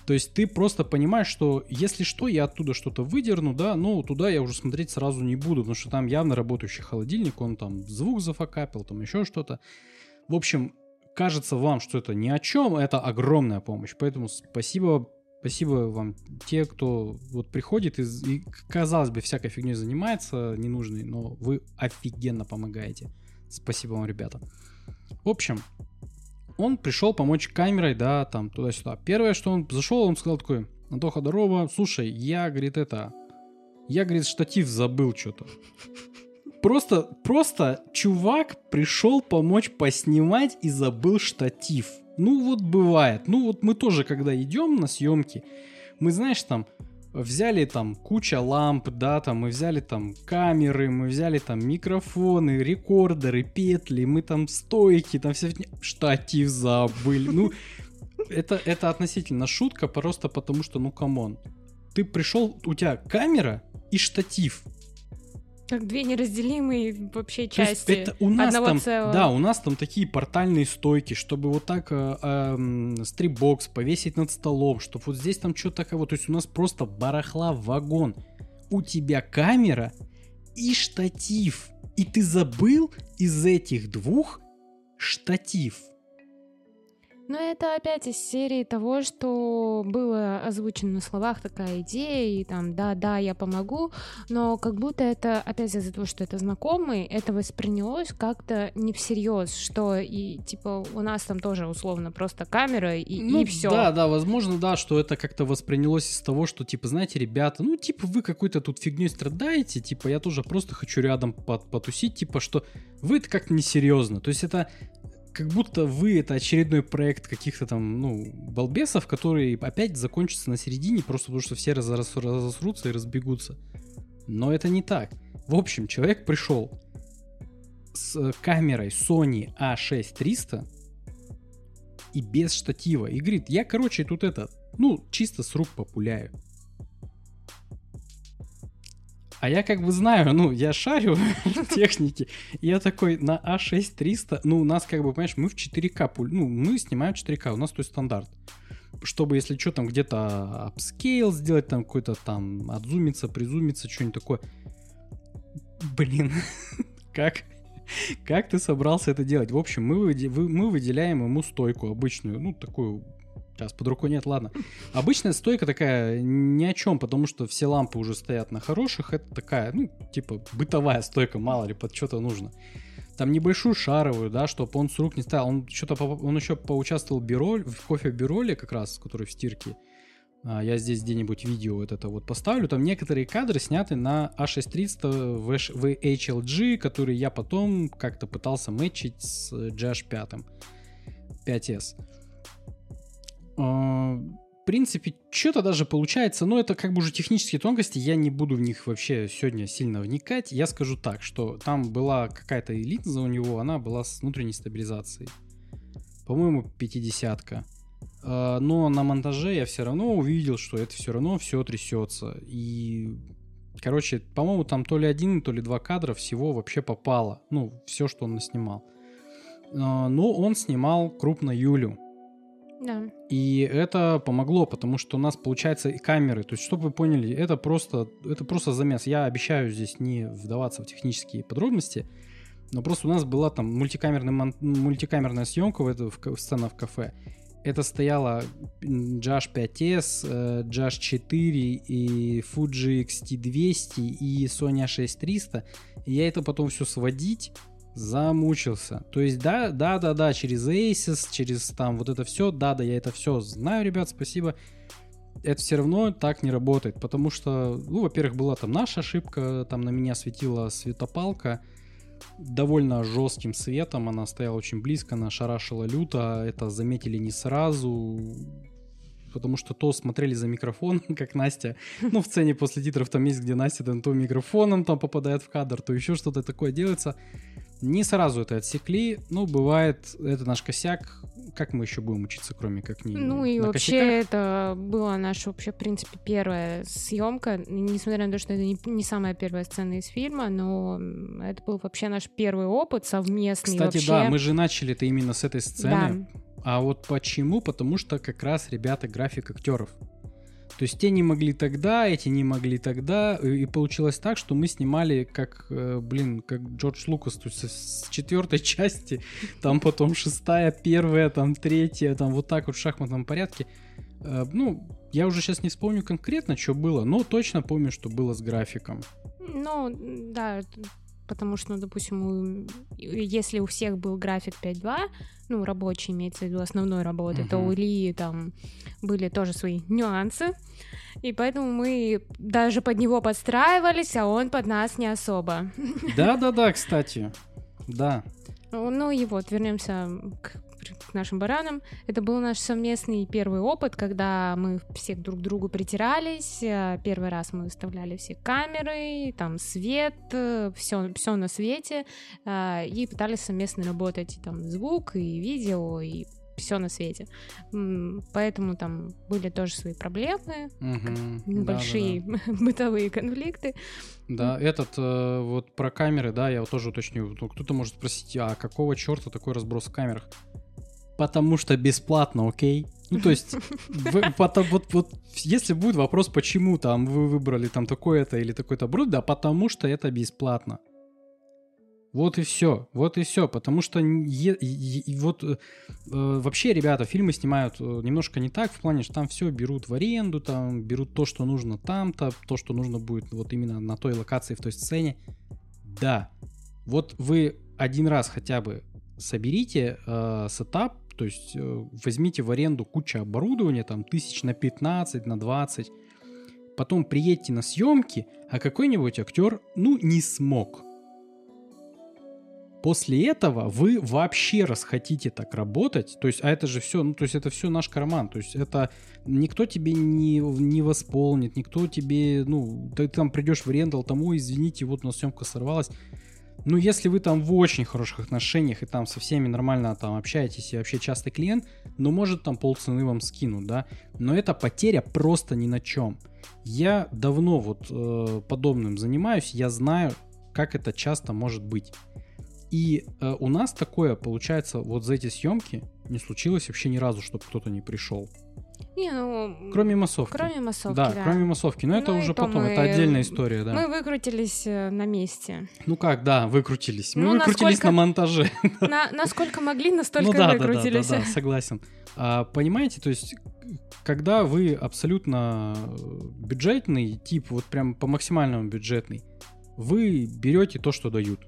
То есть ты просто понимаешь, что если что, я оттуда что-то выдерну, да, но туда я уже смотреть сразу не буду, потому что там явно работающий холодильник, он там звук зафакапил, там еще что-то. В общем, кажется вам, что это ни о чем, это огромная помощь. Поэтому спасибо Спасибо вам, те, кто вот приходит и, и казалось бы, всякой фигней занимается ненужной, но вы офигенно помогаете. Спасибо вам, ребята. В общем, он пришел помочь камерой, да, там, туда-сюда. Первое, что он зашел, он сказал такой, Антоха, здорово, слушай, я, говорит, это, я, говорит, штатив забыл что-то. Просто, просто чувак пришел помочь поснимать и забыл штатив. Ну вот бывает. Ну вот мы тоже, когда идем на съемки, мы, знаешь, там взяли там куча ламп, да, там мы взяли там камеры, мы взяли там микрофоны, рекордеры, петли, мы там стойки, там все штатив забыли. Ну, это, это относительно шутка, просто потому что, ну, come on. Ты пришел, у тебя камера и штатив. Как две неразделимые вообще части это у нас одного там, целого. Да, у нас там такие портальные стойки, чтобы вот так э, э, стрибокс повесить над столом, чтобы вот здесь там что-то такое. То есть у нас просто барахла вагон. У тебя камера и штатив. И ты забыл из этих двух штатив. Но это опять из серии того, что было озвучено на словах такая идея, и там, да-да, я помогу, но как будто это, опять из-за того, что это знакомый, это воспринялось как-то не всерьез, что и, типа, у нас там тоже условно просто камера, и, ну, и все. Да, да, возможно, да, что это как-то воспринялось из того, что, типа, знаете, ребята, ну, типа, вы какой-то тут фигней страдаете, типа, я тоже просто хочу рядом потусить, типа, что вы это как-то несерьезно. То есть это как будто вы это очередной проект каких-то там, ну, балбесов, которые опять закончатся на середине, просто потому что все раз, раз, разосрутся и разбегутся. Но это не так. В общем, человек пришел с камерой Sony A6300 и без штатива. И говорит, я, короче, тут это, ну, чисто с рук популяю. А я как бы знаю, ну, я шарю в технике. Я такой на А6300, ну, у нас как бы, понимаешь, мы в 4К, ну, мы снимаем 4К, у нас то есть стандарт. Чтобы, если что, там где-то upscale сделать, там какой-то там отзумиться, призумиться, что-нибудь такое. Блин, как, как ты собрался это делать? В общем, мы, мы выделяем ему стойку обычную, ну, такую Сейчас под рукой нет, ладно. Обычная стойка такая ни о чем, потому что все лампы уже стоят на хороших. Это такая, ну, типа бытовая стойка, мало ли, под что-то нужно. Там небольшую шаровую, да, чтобы он с рук не ставил. Он что-то, он еще поучаствовал бироль, в кофе бироле как раз, который в стирке. А, я здесь где-нибудь видео вот это вот поставлю. Там некоторые кадры сняты на A6300 в HLG, который я потом как-то пытался мэтчить с GH5 5S. А, в принципе, что-то даже получается, но это как бы уже технические тонкости, я не буду в них вообще сегодня сильно вникать. Я скажу так, что там была какая-то элитза у него, она была с внутренней стабилизацией. По-моему, 50-ка. А, но на монтаже я все равно увидел, что это все равно все трясется. И, короче, по-моему, там то ли один, то ли два кадра всего вообще попало. Ну, все, что он наснимал. А, но он снимал крупно Юлю. Да. И это помогло, потому что у нас получается и камеры. То есть, чтобы вы поняли, это просто, это просто замес. Я обещаю здесь не вдаваться в технические подробности, но просто у нас была там мультикамерная, мультикамерная съемка в эту в, сцена в кафе. Это стояла Josh 5s, Josh 4 и Fuji X-T200 и Sony A6300. И я это потом все сводить Замучился. То есть, да, да, да, да, через Aces, через там вот это все, да, да, я это все знаю, ребят, спасибо. это все равно так не работает, потому что, ну, во-первых, была там наша ошибка, там на меня светила светопалка, довольно жестким светом, она стояла очень близко, она шарашила люто, это заметили не сразу, потому что то смотрели за микрофоном, как Настя, ну, в сцене после титров там есть, где Настя там то микрофоном там попадает в кадр, то еще что-то такое делается. Не сразу это отсекли, ну, бывает, это наш косяк, как мы еще будем учиться, кроме как не Ну и на вообще косяках? это была наша вообще, в принципе, первая съемка, несмотря на то, что это не, не самая первая сцена из фильма, но это был вообще наш первый опыт совместный Кстати, вообще. да, мы же начали это именно с этой сцены. Да. А вот почему? Потому что как раз ребята график актеров. То есть те не могли тогда, эти не могли тогда, и получилось так, что мы снимали как, э, блин, как Джордж Лукас, то есть с четвертой части, там потом шестая, первая, там третья, там вот так вот в шахматном порядке. Э, Ну, я уже сейчас не вспомню конкретно, что было, но точно помню, что было с графиком. Ну, да, потому что, ну, допустим, у- если у всех был график 5.2, ну, рабочий, имеется в виду основной работы, то Мгм. у Ильи там были тоже свои нюансы, и поэтому мы даже под него подстраивались, а он под нас не особо. Да-да-да, кстати, да. Ну ну и вот, вернемся к, к нашим баранам. Это был наш совместный первый опыт, когда мы все друг к другу притирались. Э, Первый раз мы выставляли все камеры, там свет, все, все на свете, э, и пытались совместно работать, и там звук, и видео, и все на свете. Поэтому там были тоже свои проблемы, Мгм. небольшие Да-да-да. бытовые конфликты. Да, этот э, вот про камеры, да, я вот тоже уточню. Ну, Кто-то может спросить, а какого черта такой разброс в камерах? Потому что бесплатно, окей? Ну, то есть, вы- пото- вот, вот, если будет вопрос, почему там вы выбрали там такое-то или такой-то бруд, да потому что это бесплатно. Вот и все, вот и все, потому что е- и- и вот э, э, вообще, ребята, фильмы снимают э, немножко не так, в плане, что там все берут в аренду, там берут то, что нужно там-то, то, что нужно будет вот именно на той локации, в той сцене. Да, вот вы один раз хотя бы соберите э, сетап, то есть э, возьмите в аренду кучу оборудования, там тысяч на 15, на 20, потом приедьте на съемки, а какой-нибудь актер, ну, не смог. После этого вы вообще расхотите так работать, то есть, а это же все, ну, то есть это все наш карман, то есть это никто тебе не, не восполнит, никто тебе, ну, ты там придешь в рендал, тому, извините, вот у нас съемка сорвалась. Ну, если вы там в очень хороших отношениях и там со всеми нормально там общаетесь и вообще частый клиент, ну, может там полцены вам скинут, да, но это потеря просто ни на чем. Я давно вот э, подобным занимаюсь, я знаю, как это часто может быть. И э, у нас такое, получается, вот за эти съемки не случилось вообще ни разу, чтобы кто-то не пришел. Не, ну, Кроме массовки. кроме массовки, да, да. кроме массовки. Но это Ну и уже то потом, мы- это отдельная история, да. Мы выкрутились э, на месте. Ну как, да, выкрутились. Мы Ну, выкрутились насколько- на монтаже. На, насколько могли, настолько ну да, да, да, да, выкрутились. да, согласен. А, понимаете, то есть, когда вы абсолютно бюджетный тип, вот прям по максимальному бюджетный, вы берете то, что дают.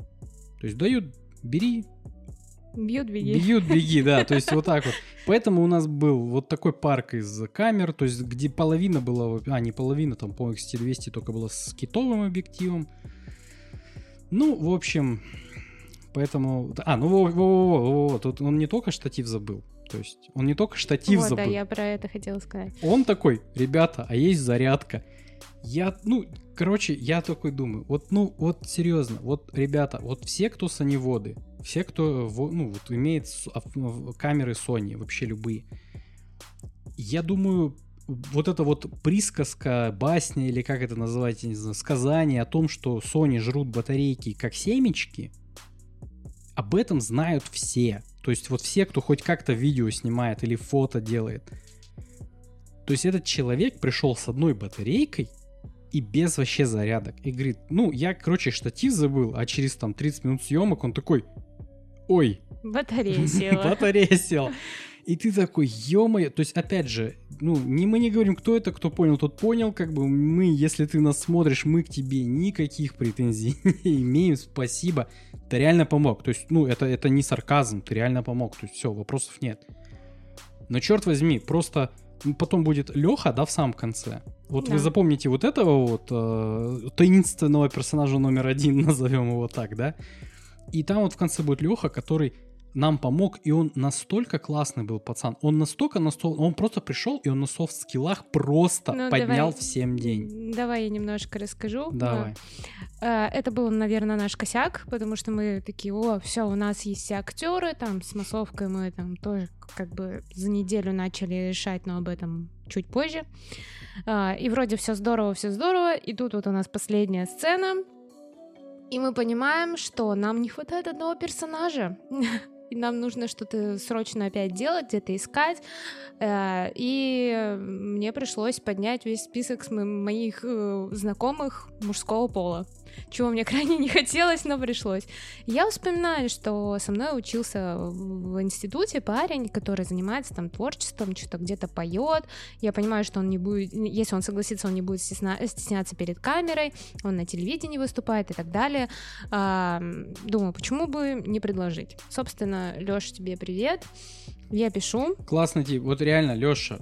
То есть дают, бери, Бьют, беги. Бьют, беги, да, то есть вот так вот. Поэтому у нас был вот такой парк из камер, то есть где половина была, а не половина, там по X200 только было с китовым объективом. Ну, в общем, поэтому... А, ну, во, во, во, во, тут он не только штатив забыл, то есть он не только штатив Вот, да, забыл, я про это хотела сказать. он такой, ребята, а есть зарядка. Я, ну, короче, я такой думаю, вот, ну, вот серьезно, вот, ребята, вот все, кто саневоды, все, кто, ну, вот имеет в- камеры Sony, вообще любые, я думаю, вот эта вот присказка, басня, или как это называть, не знаю, сказание о том, что Sony жрут батарейки как семечки, об этом знают все. То есть вот все, кто хоть как-то видео снимает или фото делает. То есть этот человек пришел с одной батарейкой и без вообще зарядок. И говорит, ну, я, короче, штатив забыл, а через там 30 минут съемок он такой, ой, Батарея села. батарея села. И ты такой, ё То есть, опять же, ну, не, мы не говорим, кто это, кто понял, тот понял. Как бы мы, если ты нас смотришь, мы к тебе никаких претензий не имеем. Спасибо. Ты реально помог. То есть, ну, это, это не сарказм, ты реально помог. То есть, все, вопросов нет. Но черт возьми, просто потом будет Леха, да, в самом конце. Вот Да. вы запомните вот этого вот э, таинственного персонажа номер один, назовем его так, да? И там вот в конце будет Леха, который нам помог, и он настолько классный был пацан. Он настолько, настолько, он просто пришел, и он на софт-скиллах просто Ну, поднял давай. всем день. Давай я немножко расскажу. Давай. Э, Это был, наверное, наш косяк, потому что мы такие, о, все, у нас есть все актеры, там с массовкой мы там тоже как бы за неделю начали решать, но об этом чуть позже. А, И вроде все здорово, все здорово, и тут вот у нас последняя сцена, и мы понимаем, что нам не хватает одного персонажа. И нам нужно что-то срочно опять делать, где-то искать. Э, И мне пришлось поднять весь список моих э, знакомых мужского пола. Чего мне крайне не хотелось, но пришлось. Я вспоминаю, что со мной учился в институте парень, который занимается там творчеством, что-то где-то поет. Я понимаю, что он не будет, если он согласится, он не будет стесна- стесняться перед камерой, он на телевидении выступает и так далее. А, думаю, почему бы не предложить? Собственно, Лёш, тебе привет. Я пишу. Классный тип. Вот реально, Леша,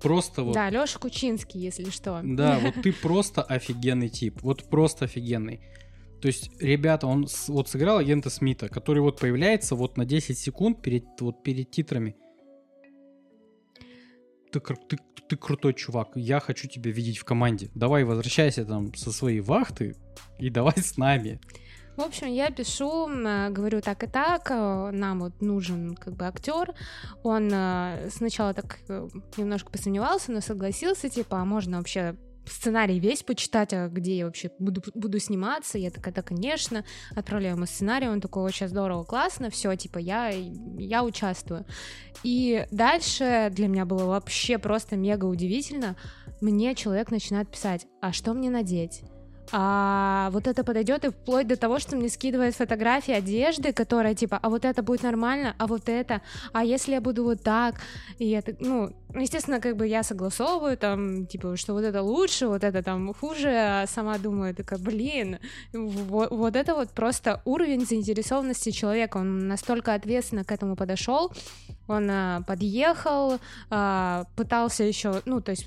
просто вот Да, Лёша Кучинский, если что. Да, вот ты просто офигенный тип. Вот просто офигенный. То есть, ребята, он вот сыграл агента Смита, который вот появляется вот на 10 секунд перед, вот перед титрами. Ты, ты, ты крутой чувак, я хочу тебя видеть в команде. Давай возвращайся там со своей вахты и давай с нами. В общем, я пишу, м, говорю так и так, э, нам вот нужен как бы актер. Он э, сначала так э, немножко посомневался, но согласился, типа, а можно вообще сценарий весь почитать, а где я вообще буду, буду сниматься. Я такая, да, конечно. Отправляю ему сценарий, он такой, очень здорово, классно, все, типа, я, я участвую. И дальше для меня было вообще просто мега удивительно. Мне человек начинает писать, а что мне надеть? А вот это подойдет и вплоть до того, что мне скидывает фотографии одежды, которая типа, а вот это будет нормально, а вот это, а если я буду вот так, и так, ну, естественно, как бы я согласовываю там, типа, что вот это лучше, вот это там хуже, а сама думаю, такая, блин, вот, вот это вот просто уровень заинтересованности человека, он настолько ответственно к этому подошел, он а, подъехал, а, пытался еще, ну, то есть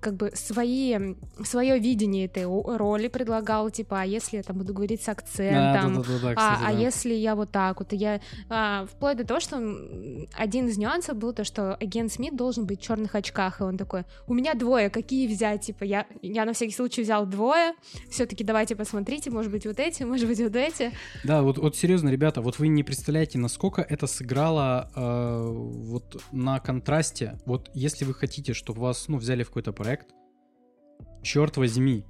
как бы свои, свое видение этой роли предлагал, типа, а если я там буду говорить с акцентом, Да-да-да-да, а, кстати, а да. если я вот так вот, я а, вплоть до того, что один из нюансов был то, что агент Смит должен быть в черных очках, и он такой: у меня двое, какие взять? Типа я, я на всякий случай взял двое. Все-таки давайте посмотрите, может быть вот эти, может быть вот эти. Да, вот, вот серьезно, ребята, вот вы не представляете, насколько это сыграло э, вот на контрасте. Вот если вы хотите, чтобы вас, ну, взяли в какой-то проект, черт возьми,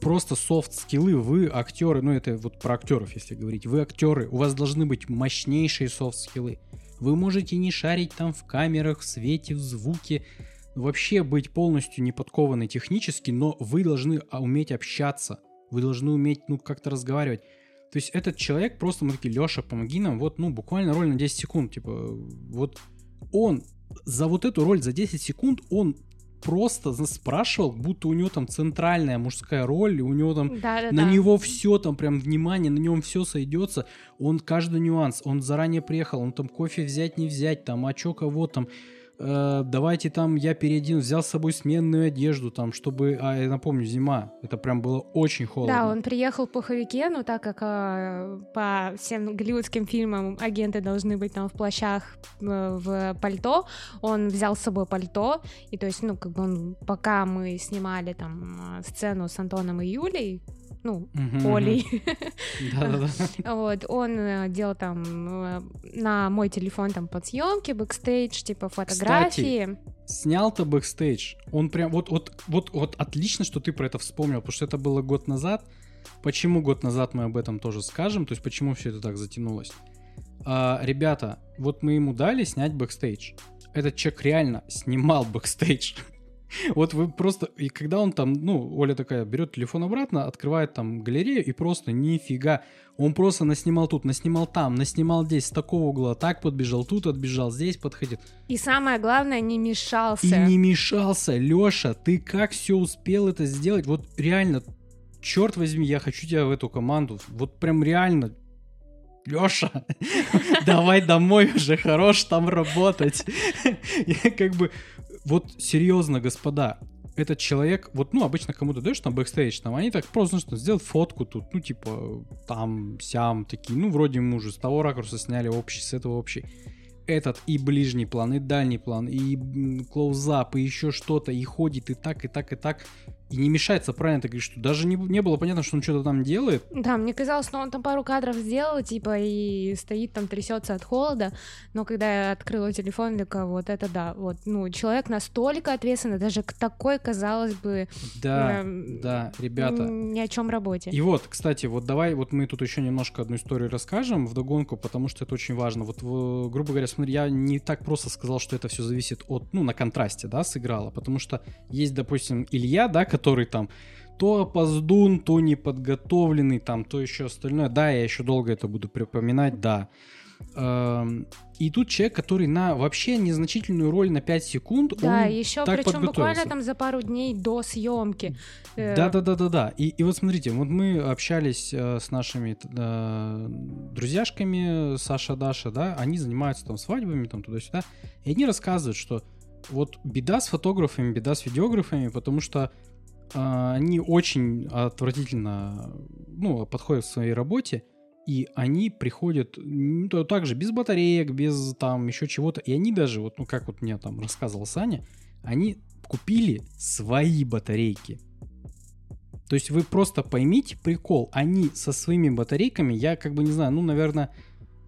просто софт-скиллы, вы актеры, ну это вот про актеров, если говорить, вы актеры, у вас должны быть мощнейшие софт-скиллы. Вы можете не шарить там в камерах, в свете, в звуке, вообще быть полностью не подкованной технически, но вы должны а, уметь общаться, вы должны уметь, ну, как-то разговаривать. То есть этот человек просто, мы такие, Леша, помоги нам, вот, ну, буквально роль на 10 секунд, типа, вот он за вот эту роль за 10 секунд, он просто спрашивал, будто у него там центральная мужская роль, у него там Да, да, на да. него все там прям внимание, на нем все сойдется. Он каждый нюанс, он заранее приехал, он там кофе взять, не взять, там, а чё кого там, э, давайте там я переоденусь, взял с собой сменную одежду, там, чтобы, а я напомню, зима, это прям было очень холодно. Да, он приехал в пуховике, но так как э, по всем голливудским фильмам агенты должны быть там в плащах, э, в пальто, он взял с собой пальто, и то есть, ну, как бы он, пока мы снимали там э, сцену с Антоном и Юлей, ну, Мгм, Олей, вот, он э, делал там э, на мой телефон там подсъемки, бэкстейдж, типа фотографии. Снял-то бэкстейдж. Он прям вот, вот, вот, вот отлично, что ты про это вспомнил, потому что это было год назад. Почему год назад мы об этом тоже скажем, то есть почему все это так затянулось. А, ребята, вот мы ему дали снять бэкстейдж. Этот человек реально снимал бэкстейдж. Вот вы просто... И когда он там, ну, Оля такая берет телефон обратно, открывает там галерею и просто нифига. Он просто наснимал тут, наснимал там, наснимал здесь, с такого угла, так подбежал, тут отбежал, здесь подходит. И самое главное, не мешался. И не мешался, Леша, ты как все успел это сделать? Вот реально, черт возьми, я хочу тебя в эту команду. Вот прям реально. Леша, давай домой уже, хорош там работать. Я как бы вот серьезно, господа, этот человек, вот, ну, обычно кому-то даешь там бэкстейдж, там, они так просто, что сделать фотку тут, ну, типа, там, сям, такие, ну, вроде мы уже с того ракурса сняли общий, с этого общий. Этот и ближний план, и дальний план, и close-up, и еще что-то, и ходит и так, и так, и так и не мешается, правильно ты говоришь, что даже не, не было понятно, что он что-то там делает. Да, мне казалось, что он там пару кадров сделал, типа, и стоит там, трясется от холода, но когда я открыла телефон, такая, вот это да, вот, ну, человек настолько ответственный, даже к такой, казалось бы... Да, э, да, ребята. Ни о чем работе. И вот, кстати, вот давай, вот мы тут еще немножко одну историю расскажем в догонку, потому что это очень важно. Вот, грубо говоря, смотри, я не так просто сказал, что это все зависит от, ну, на контрасте, да, сыграло, потому что есть, допустим, Илья, да, который там то опоздун, то неподготовленный, там, то еще остальное. Да, я еще долго это буду припоминать, да. Эм, и тут человек, который на вообще незначительную роль на 5 секунд, да, он еще так причем буквально там за пару дней до съемки. Э, да, да, да, да, да. И, и вот смотрите, вот мы общались э, с нашими э, друзьяшками Саша, Даша, да, они занимаются там свадьбами, там туда-сюда, и они рассказывают, что вот беда с фотографами, беда с видеографами, потому что они очень отвратительно ну, подходят к своей работе, и они приходят ну, также без батареек, без там еще чего-то, и они даже, вот, ну как вот мне там рассказывал Саня, они купили свои батарейки. То есть вы просто поймите прикол, они со своими батарейками, я как бы не знаю, ну, наверное,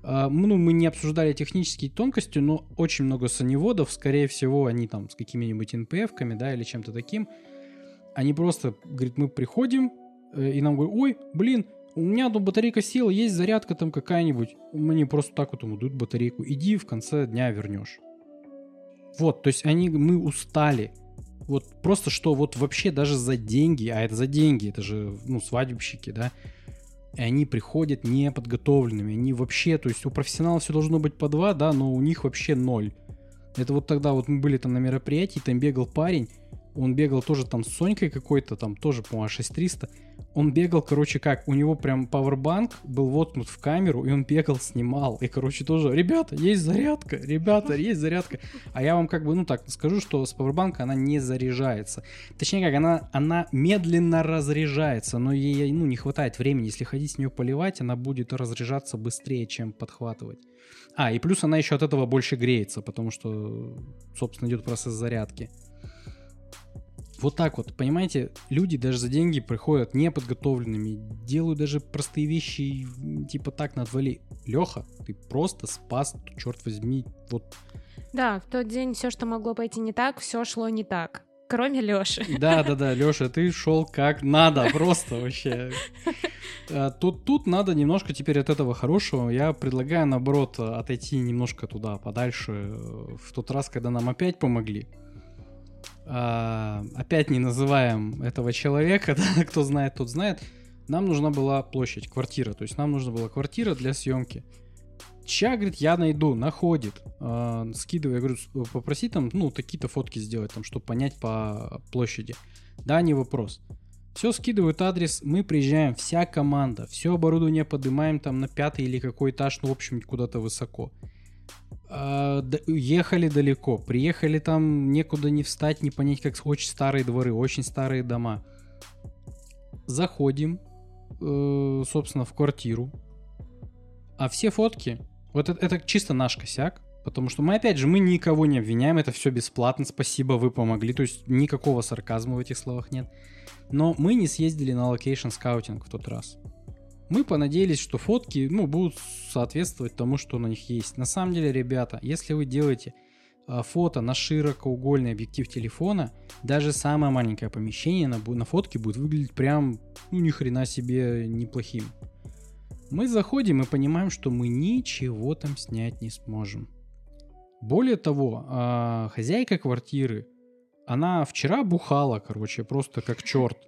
а, ну, мы не обсуждали технические тонкости, но очень много саневодов, скорее всего, они там с какими-нибудь NPF-ками, да, или чем-то таким. Они просто, говорит, мы приходим, э, и нам говорят, ой, блин, у меня тут батарейка села, есть зарядка там какая-нибудь. Мне просто так вот ему дают батарейку. Иди в конце дня вернешь. Вот, то есть они, мы устали. Вот просто что вот вообще даже за деньги, а это за деньги, это же, ну, свадебщики, да, и они приходят неподготовленными. Они вообще, то есть у профессионалов все должно быть по два, да, но у них вообще ноль. Это вот тогда вот мы были там на мероприятии, там бегал парень, он бегал тоже там с Сонькой какой-то, там тоже, по-моему, 6300. Он бегал, короче, как, у него прям пауэрбанк был воткнут в камеру, и он бегал, снимал. И, короче, тоже, ребята, есть зарядка, ребята, есть зарядка. А я вам как бы, ну так, скажу, что с пауэрбанка она не заряжается. Точнее, как, она, она медленно разряжается, но ей, ну, не хватает времени. Если ходить с нее поливать, она будет разряжаться быстрее, чем подхватывать. А, и плюс она еще от этого больше греется, потому что, собственно, идет процесс зарядки. Вот так вот, понимаете, люди даже за деньги приходят неподготовленными, делают даже простые вещи, типа так на отвали. Леха, ты просто спас, черт возьми, вот. Да, в тот день все, что могло пойти не так, все шло не так. Кроме Лёши. Да, да, да, Лёша, ты шел как надо, просто вообще. А, тут, тут надо немножко теперь от этого хорошего. Я предлагаю, наоборот, отойти немножко туда, подальше, в тот раз, когда нам опять помогли. А, опять не называем этого человека, кто знает, тот знает. Нам нужна была площадь, квартира. То есть нам нужна была квартира для съемки. Ча, говорит, я найду, находит. Э, скидываю, говорю, попроси там, ну, такие-то фотки сделать, там, чтобы понять по площади. Да, не вопрос. Все скидывают адрес, мы приезжаем, вся команда, все оборудование поднимаем там на пятый или какой этаж, ну, в общем, куда-то высоко. А, ехали далеко, приехали там, некуда не встать, не понять, как очень старые дворы, очень старые дома. Заходим, э, собственно, в квартиру. А все фотки, вот это, это чисто наш косяк, потому что мы, опять же, мы никого не обвиняем, это все бесплатно, спасибо, вы помогли, то есть никакого сарказма в этих словах нет. Но мы не съездили на location scouting в тот раз. Мы понадеялись, что фотки ну, будут соответствовать тому, что на них есть. На самом деле, ребята, если вы делаете а, фото на широкоугольный объектив телефона, даже самое маленькое помещение на, на фотке будет выглядеть прям, ну, ни хрена себе неплохим. Мы заходим и понимаем, что мы ничего там снять не сможем. Более того, а, хозяйка квартиры она вчера бухала, короче, просто как черт.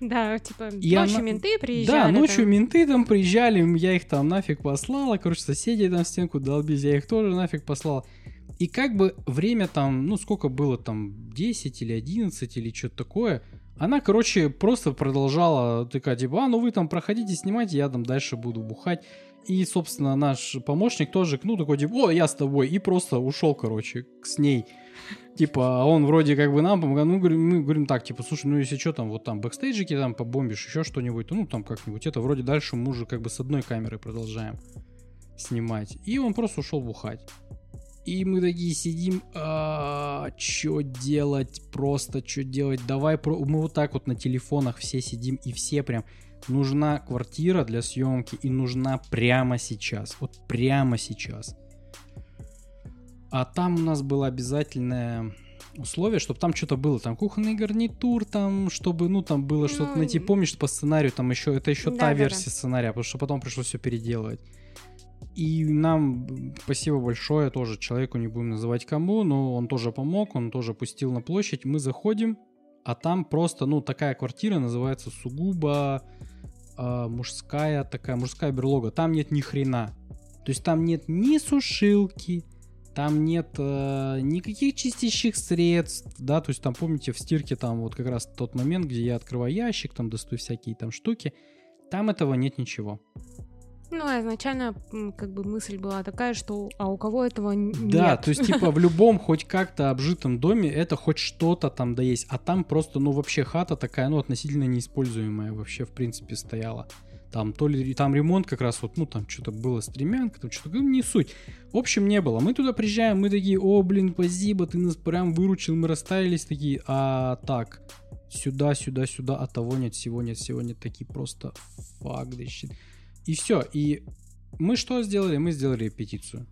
Да, типа и ночью она... менты приезжали. Да, ночью там. менты там приезжали, я их там нафиг послала, короче, соседи там в стенку долбись, я их тоже нафиг послал. И как бы время там, ну сколько было там, 10 или 11 или что-то такое, она, короче, просто продолжала такая, типа, а, ну вы там проходите, снимайте, я там дальше буду бухать. И, собственно, наш помощник тоже, ну, такой, типа, о, я с тобой. И просто ушел, короче, с ней. Типа, а он вроде как бы нам помогал. Ну, мы говорим так, типа, слушай, ну, если что, там, вот там бэкстейджики там побомбишь, еще что-нибудь, ну, там как-нибудь. Это вроде дальше мы уже как бы с одной камеры продолжаем снимать. И он просто ушел бухать. И мы такие сидим, а, что делать, просто что делать, давай, про... мы вот так вот на телефонах все сидим и все прям, нужна квартира для съемки и нужна прямо сейчас, вот прямо сейчас. А там у нас было обязательное условие, чтобы там что-то было, там кухонный гарнитур, там, чтобы, ну, там было ну, что-то найти. Помнишь, по сценарию там еще, это еще да, та да, версия да. сценария, потому что потом пришлось все переделывать. И нам спасибо большое тоже человеку, не будем называть кому, но он тоже помог, он тоже пустил на площадь. Мы заходим, а там просто, ну, такая квартира называется сугубо э, мужская такая, мужская берлога. Там нет ни хрена. То есть там нет ни сушилки, там нет э, никаких чистящих средств, да, то есть там, помните, в стирке там вот как раз тот момент, где я открываю ящик, там достаю всякие там штуки, там этого нет ничего. Ну, а изначально как бы мысль была такая, что а у кого этого нет? Да, то есть типа в любом хоть как-то обжитом доме это хоть что-то там да есть, а там просто, ну вообще хата такая, ну относительно неиспользуемая вообще в принципе стояла. Там то ли там ремонт как раз вот, ну там что-то было стремянка, там что-то, ну, не суть. В общем, не было. Мы туда приезжаем, мы такие, о, блин, спасибо, ты нас прям выручил, мы расстаялись такие, а так, сюда, сюда, сюда, а того нет, всего нет, всего нет, такие просто, fuck this shit. И все. И мы что сделали? Мы сделали петицию.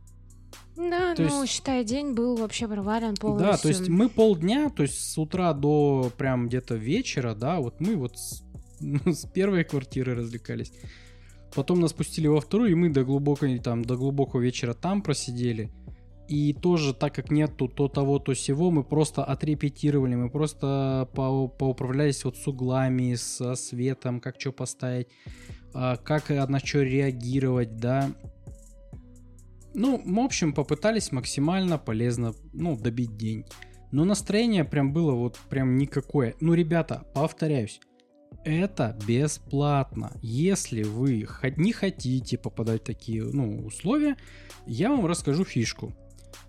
Да, то ну, есть, считай, день был вообще провален полностью. Да, то есть мы полдня, то есть с утра до прям где-то вечера, да, вот мы вот с, первой квартиры развлекались. Потом нас пустили во вторую, и мы до глубокой, там, до глубокого вечера там просидели. И тоже, так как нету то того, то сего, мы просто отрепетировали, мы просто по поуправлялись вот с углами, со светом, как что поставить. А, как на что реагировать, да. Ну, в общем, попытались максимально полезно, ну, добить день. Но настроение прям было вот прям никакое. Ну, ребята, повторяюсь, это бесплатно. Если вы не хотите попадать в такие ну, условия, я вам расскажу фишку.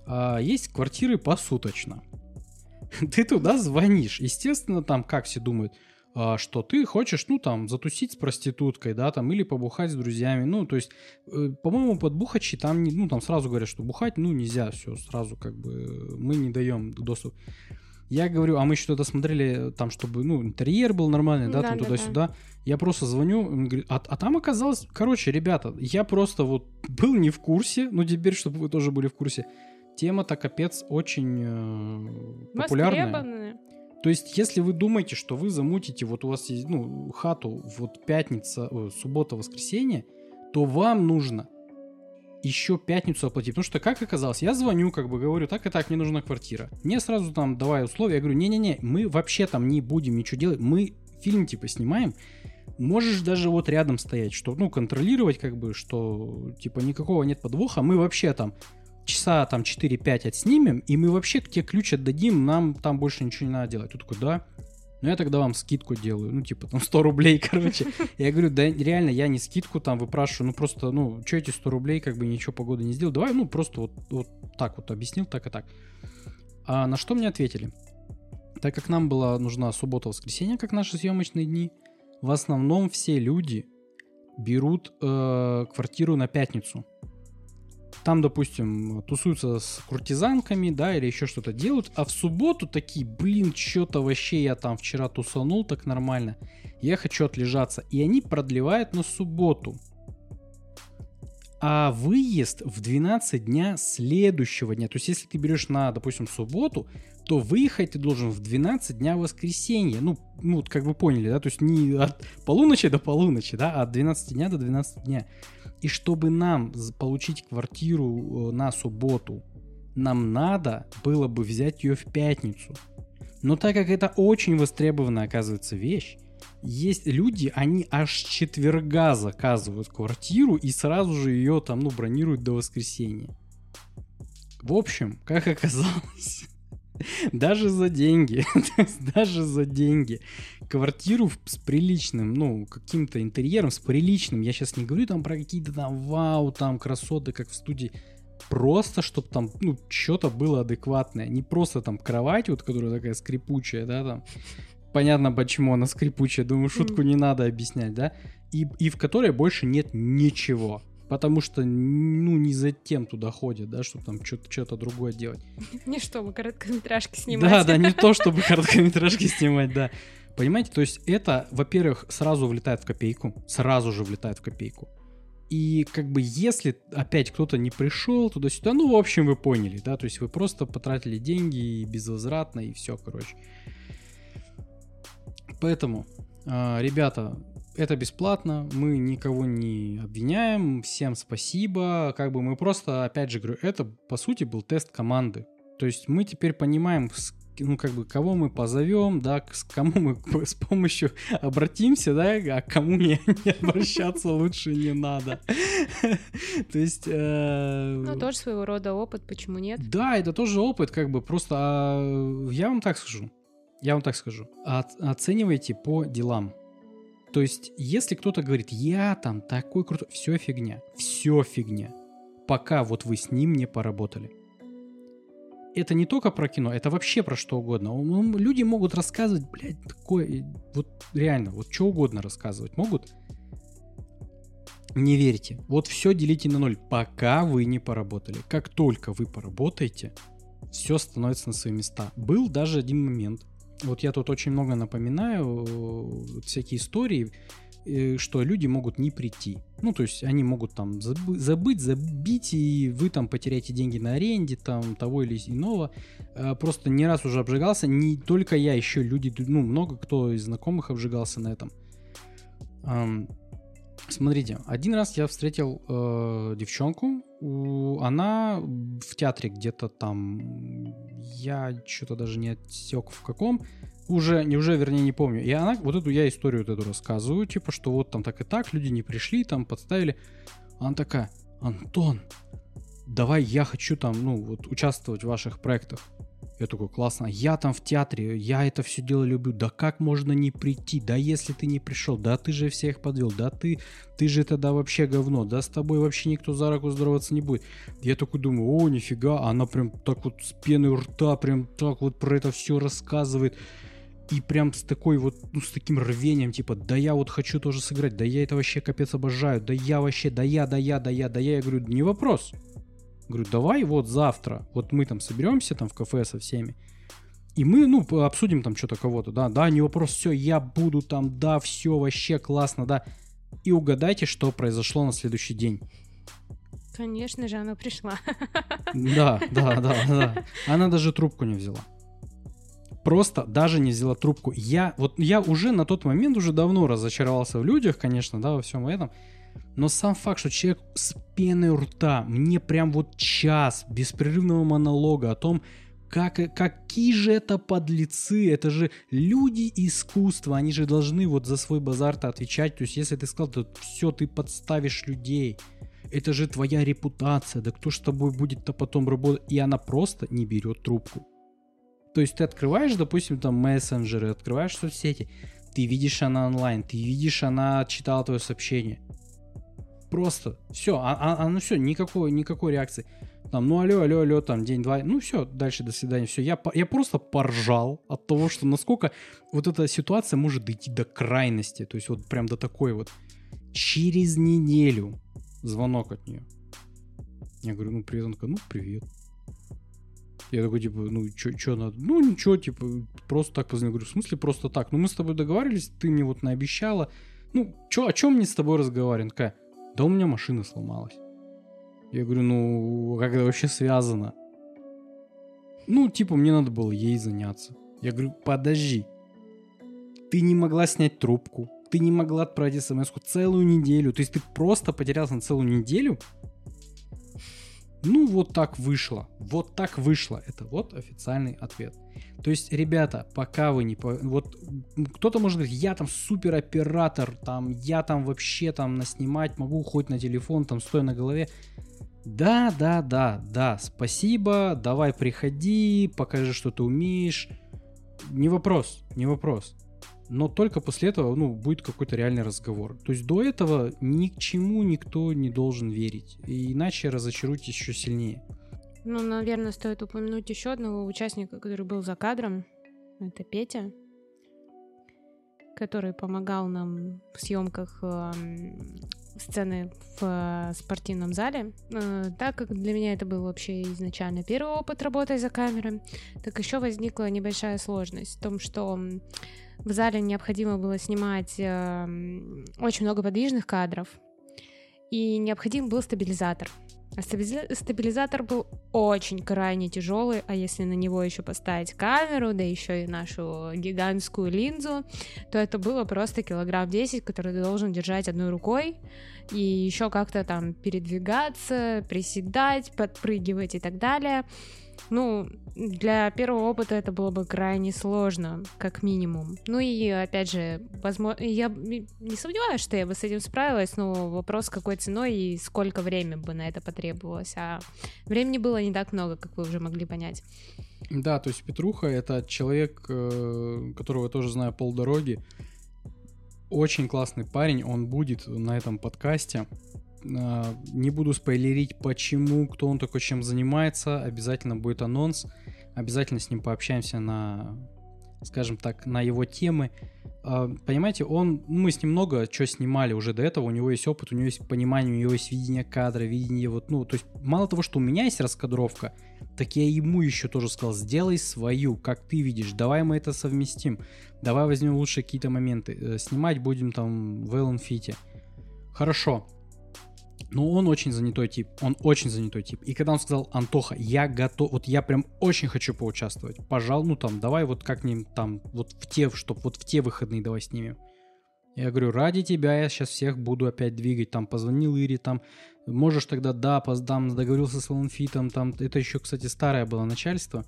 А, есть квартиры посуточно. Ты туда звонишь. Естественно, там, как все думают, а, что ты хочешь, ну, там, затусить с проституткой, да, там, или побухать с друзьями, ну, то есть, э, по-моему, под бухачи там, ну, там сразу говорят, что бухать, ну, нельзя, все, сразу, как бы, мы не даем доступ. Я говорю, а мы еще тогда смотрели, там, чтобы, ну, интерьер был нормальный, да, да там, туда-сюда. Да. Я просто звоню, он говорит, а, а там оказалось, короче, ребята, я просто вот был не в курсе, ну, теперь, чтобы вы тоже были в курсе, тема-то капец очень э, популярная. То есть, если вы думаете, что вы замутите, вот у вас есть, ну, хату, вот пятница, о, суббота, воскресенье, то вам нужно еще пятницу оплатить. Потому что, как оказалось, я звоню, как бы говорю, так и так, мне нужна квартира. Мне сразу там давай условия, я говорю, не-не-не, мы вообще там не будем ничего делать, мы фильм типа снимаем, можешь даже вот рядом стоять, что, ну, контролировать, как бы, что, типа, никакого нет подвоха, мы вообще там часа там 4-5 отснимем, и мы вообще тебе ключ отдадим, нам там больше ничего не надо делать. Тут такой, да, ну я тогда вам скидку делаю, ну типа там 100 рублей, короче. Я говорю, да реально, я не скидку там выпрашиваю, ну просто, ну, что эти 100 рублей, как бы ничего погоды не сделал, давай, ну просто вот, вот так вот объяснил, так и так. А на что мне ответили? Так как нам была нужна суббота-воскресенье, как наши съемочные дни, в основном все люди берут э, квартиру на пятницу там, допустим, тусуются с куртизанками, да, или еще что-то делают, а в субботу такие, блин, что-то вообще я там вчера тусанул так нормально, я хочу отлежаться. И они продлевают на субботу. А выезд в 12 дня следующего дня, то есть если ты берешь на, допустим, субботу, то выехать ты должен в 12 дня воскресенья. Ну, ну, как вы поняли, да, то есть не от полуночи до полуночи, да, а от 12 дня до 12 дня. И чтобы нам получить квартиру э, на субботу, нам надо было бы взять ее в пятницу. Но так как это очень востребованная, оказывается, вещь, есть люди, они аж четверга заказывают квартиру и сразу же ее там, ну, бронируют до воскресенья. В общем, как оказалось, Даже за деньги. Даже за деньги. Квартиру с приличным, ну, каким-то интерьером, с приличным. Я сейчас не говорю там про какие-то там вау, там красоты, как в студии. Просто, чтобы там, ну, что-то было адекватное. Не просто там кровать, вот, которая такая скрипучая, да, там. Понятно, почему она скрипучая. Думаю, шутку не надо объяснять, да. И, и в которой больше нет ничего потому что, ну, не за тем туда ходят, да, чтобы там что-то другое делать. Не чтобы короткометражки снимать. Да, да, не то, чтобы короткометражки снимать, да. Понимаете, то есть это, во-первых, сразу влетает в копейку, сразу же влетает в копейку. И как бы если опять кто-то не пришел туда-сюда, ну, в общем, вы поняли, да, то есть вы просто потратили деньги и безвозвратно, и все, короче. Поэтому, а, ребята, это бесплатно, мы никого не обвиняем, всем спасибо. Как бы мы просто, опять же говорю, это по сути был тест команды. То есть мы теперь понимаем, ну, как бы, кого мы позовем, да, к кому мы с помощью обратимся, да, а кому не, не обращаться лучше не надо. То есть... Э, ну, тоже своего рода опыт, почему нет? Да, это тоже опыт, как бы, просто а, я вам так скажу, я вам так скажу, оценивайте по делам. То есть, если кто-то говорит, я там такой крутой, все фигня, все фигня, пока вот вы с ним не поработали. Это не только про кино, это вообще про что угодно. Люди могут рассказывать, блядь, такое, вот реально, вот что угодно рассказывать могут. Не верьте. Вот все делите на ноль, пока вы не поработали. Как только вы поработаете, все становится на свои места. Был даже один момент, вот я тут очень много напоминаю э, всякие истории, э, что люди могут не прийти. Ну, то есть они могут там забы- забыть, забить, и вы там потеряете деньги на аренде, там того или иного. Э, просто не раз уже обжигался, не только я, еще люди, ну, много кто из знакомых обжигался на этом. Смотрите, один раз я встретил э, девчонку, у, она в театре где-то там, я что-то даже не отсек в каком, уже, не уже, вернее, не помню. И она, вот эту я историю вот эту рассказываю, типа, что вот там так и так, люди не пришли, там подставили. Она такая, Антон, давай я хочу там, ну, вот участвовать в ваших проектах. Я такой, классно, я там в театре, я это все дело люблю, да как можно не прийти, да если ты не пришел, да ты же всех подвел, да ты, ты же тогда вообще говно, да с тобой вообще никто за руку здороваться не будет. Я такой думаю, о, нифига, она прям так вот с пеной у рта, прям так вот про это все рассказывает. И прям с такой вот, ну, с таким рвением, типа, да я вот хочу тоже сыграть, да я это вообще капец обожаю, да я вообще, да я, да я, да я, да я. Я говорю, не вопрос. Говорю, давай вот завтра, вот мы там соберемся там в кафе со всеми, и мы, ну, обсудим там что-то кого-то, да, да, не вопрос, все, я буду там, да, все, вообще классно, да. И угадайте, что произошло на следующий день. Конечно же, она пришла. Да, да, да, да. Она даже трубку не взяла. Просто даже не взяла трубку. Я, вот я уже на тот момент уже давно разочаровался в людях, конечно, да, во всем этом. Но сам факт, что человек с пеной рта, мне прям вот час беспрерывного монолога о том, как, какие же это подлецы, это же люди искусства, они же должны вот за свой базар-то отвечать. То есть, если ты сказал, то все, ты подставишь людей. Это же твоя репутация, да кто ж с тобой будет-то потом работать? И она просто не берет трубку. То есть ты открываешь, допустим, там мессенджеры, открываешь соцсети, ты видишь она онлайн, ты видишь, она читала твое сообщение. Просто все, а, а, а ну все, никакой, никакой реакции. Там, ну алло, алло, алло, там день-два, ну все, дальше до свидания, все. Я, я просто поржал от того, что насколько вот эта ситуация может дойти до крайности, то есть вот прям до такой вот. Через неделю звонок от нее. Я говорю, ну привет, он такой, ну привет. Я такой, типа, ну, что надо? Ну, ничего, типа, просто так позвонил. Говорю, в смысле просто так? Ну, мы с тобой договаривались, ты мне вот наобещала. Ну, чё, о чем мне с тобой разговариваем? Такая, да у меня машина сломалась. Я говорю, ну, как это вообще связано? Ну, типа, мне надо было ей заняться. Я говорю, подожди. Ты не могла снять трубку. Ты не могла отправить смс целую неделю. То есть ты просто потерялся на целую неделю? Ну, вот так вышло. Вот так вышло. Это вот официальный ответ. То есть, ребята, пока вы не... Вот кто-то может говорить, я там супер оператор, там, я там вообще там наснимать могу, хоть на телефон, там, стоя на голове. Да, да, да, да, спасибо, давай приходи, покажи, что ты умеешь. Не вопрос, не вопрос. Но только после этого, ну, будет какой-то реальный разговор. То есть до этого ни к чему никто не должен верить. Иначе разочаруйтесь еще сильнее. Ну, наверное, стоит упомянуть еще одного участника, который был за кадром. Это Петя, который помогал нам в съемках э, сцены в э, спортивном зале. Э, так как для меня это был вообще изначально первый опыт работы за камерой, так еще возникла небольшая сложность в том, что в зале необходимо было снимать э, очень много подвижных кадров, и необходим был стабилизатор. А стабилизатор был очень крайне тяжелый, а если на него еще поставить камеру, да еще и нашу гигантскую линзу, то это было просто килограмм 10, который ты должен держать одной рукой и еще как-то там передвигаться, приседать, подпрыгивать и так далее. Ну, для первого опыта это было бы крайне сложно, как минимум. Ну и, опять же, возможно, я не сомневаюсь, что я бы с этим справилась, но вопрос, какой ценой и сколько времени бы на это потребовалось. А времени было не так много, как вы уже могли понять. Да, то есть Петруха — это человек, э, которого я тоже знаю полдороги. Очень классный парень, он будет на этом подкасте. А, не буду спойлерить, почему, кто он такой, чем занимается. Обязательно будет анонс. Обязательно с ним пообщаемся на, скажем так, на его темы. А, понимаете, он, мы с ним много что снимали уже до этого, у него есть опыт, у него есть понимание, у него есть видение кадра, видение вот, ну, то есть мало того, что у меня есть раскадровка, так я ему еще тоже сказал, сделай свою, как ты видишь, давай мы это совместим, давай возьмем лучше какие-то моменты, э, снимать будем там в Эллен Фите. Хорошо, но он очень занятой тип, он очень занятой тип. И когда он сказал, Антоха, я готов, вот я прям очень хочу поучаствовать, пожалуй, ну там, давай вот как-нибудь там, вот в те, чтоб вот в те выходные давай снимем. Я говорю, ради тебя я сейчас всех буду опять двигать, там, позвонил Ире, там, можешь тогда, да, поздам, договорился с Ланфитом, там, это еще, кстати, старое было начальство,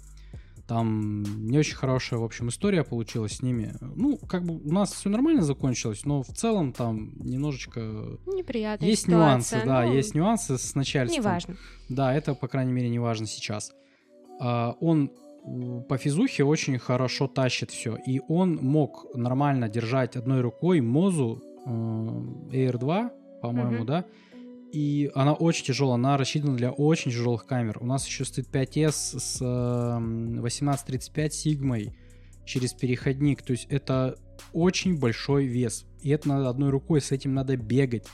там не очень хорошая, в общем, история получилась с ними. Ну, как бы у нас все нормально закончилось, но в целом там немножечко... Неприятно. Есть ситуация, нюансы, да, ну, есть нюансы с начальством. Неважно. Да, это, по крайней мере, не важно сейчас. А, он по физухе очень хорошо тащит все. И он мог нормально держать одной рукой Мозу э, Air 2, по-моему, угу. да, и она очень тяжелая, она рассчитана для очень тяжелых камер. У нас еще стоит 5S с 1835 сигмой через переходник, то есть это очень большой вес. И это надо одной рукой, с этим надо бегать,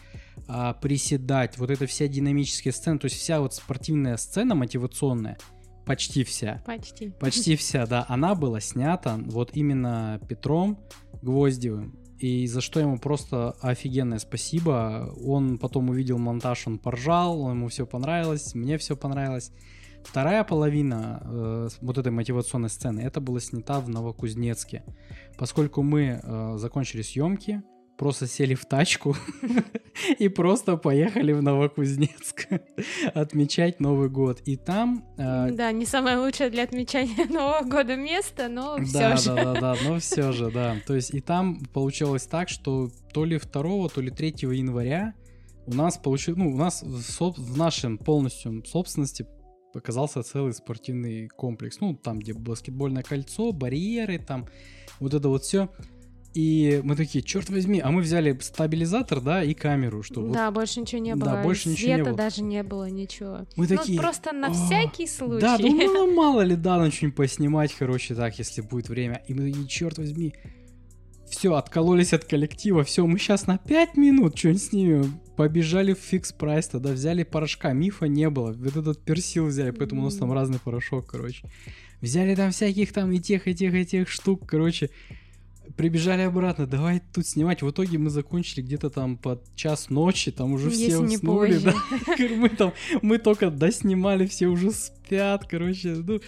а, приседать. Вот это вся динамическая сцена, то есть вся вот спортивная сцена мотивационная, почти вся. Почти. Почти вся, да. Она была снята вот именно Петром Гвоздевым и за что ему просто офигенное спасибо. Он потом увидел монтаж, он поржал, ему все понравилось, мне все понравилось. Вторая половина э, вот этой мотивационной сцены, это было снята в Новокузнецке. Поскольку мы э, закончили съемки, просто сели в тачку и просто поехали в Новокузнецк отмечать Новый год. И там... Э, да, не самое лучшее для отмечания Нового года место, но все да, же. Да, да, да, но все же, да. То есть и там получилось так, что то ли 2, то ли 3 января у нас получилось, ну, у нас в, в нашем полностью собственности показался целый спортивный комплекс. Ну, там, где баскетбольное кольцо, барьеры, там вот это вот все. И мы такие, черт возьми, а мы взяли стабилизатор, да, и камеру, что Да, вот... больше ничего не было. Да, больше Света ничего не было. даже не было, ничего. Мы ну, такие... просто на всякий случай. Да, ну мало ли, да, на что-нибудь поснимать, короче, так, если будет время. И мы такие, черт возьми, все, откололись от коллектива, все, мы сейчас на 5 минут что-нибудь снимем. Побежали в фикс прайс, тогда взяли порошка, мифа не было, вот этот персил взяли, поэтому у нас там разный порошок, короче. Взяли там всяких там и тех, и тех, и тех штук, короче прибежали обратно, давай тут снимать. В итоге мы закончили где-то там под час ночи, там уже все Если уснули. Да? мы там, мы только доснимали, все уже спят, короче. Ну,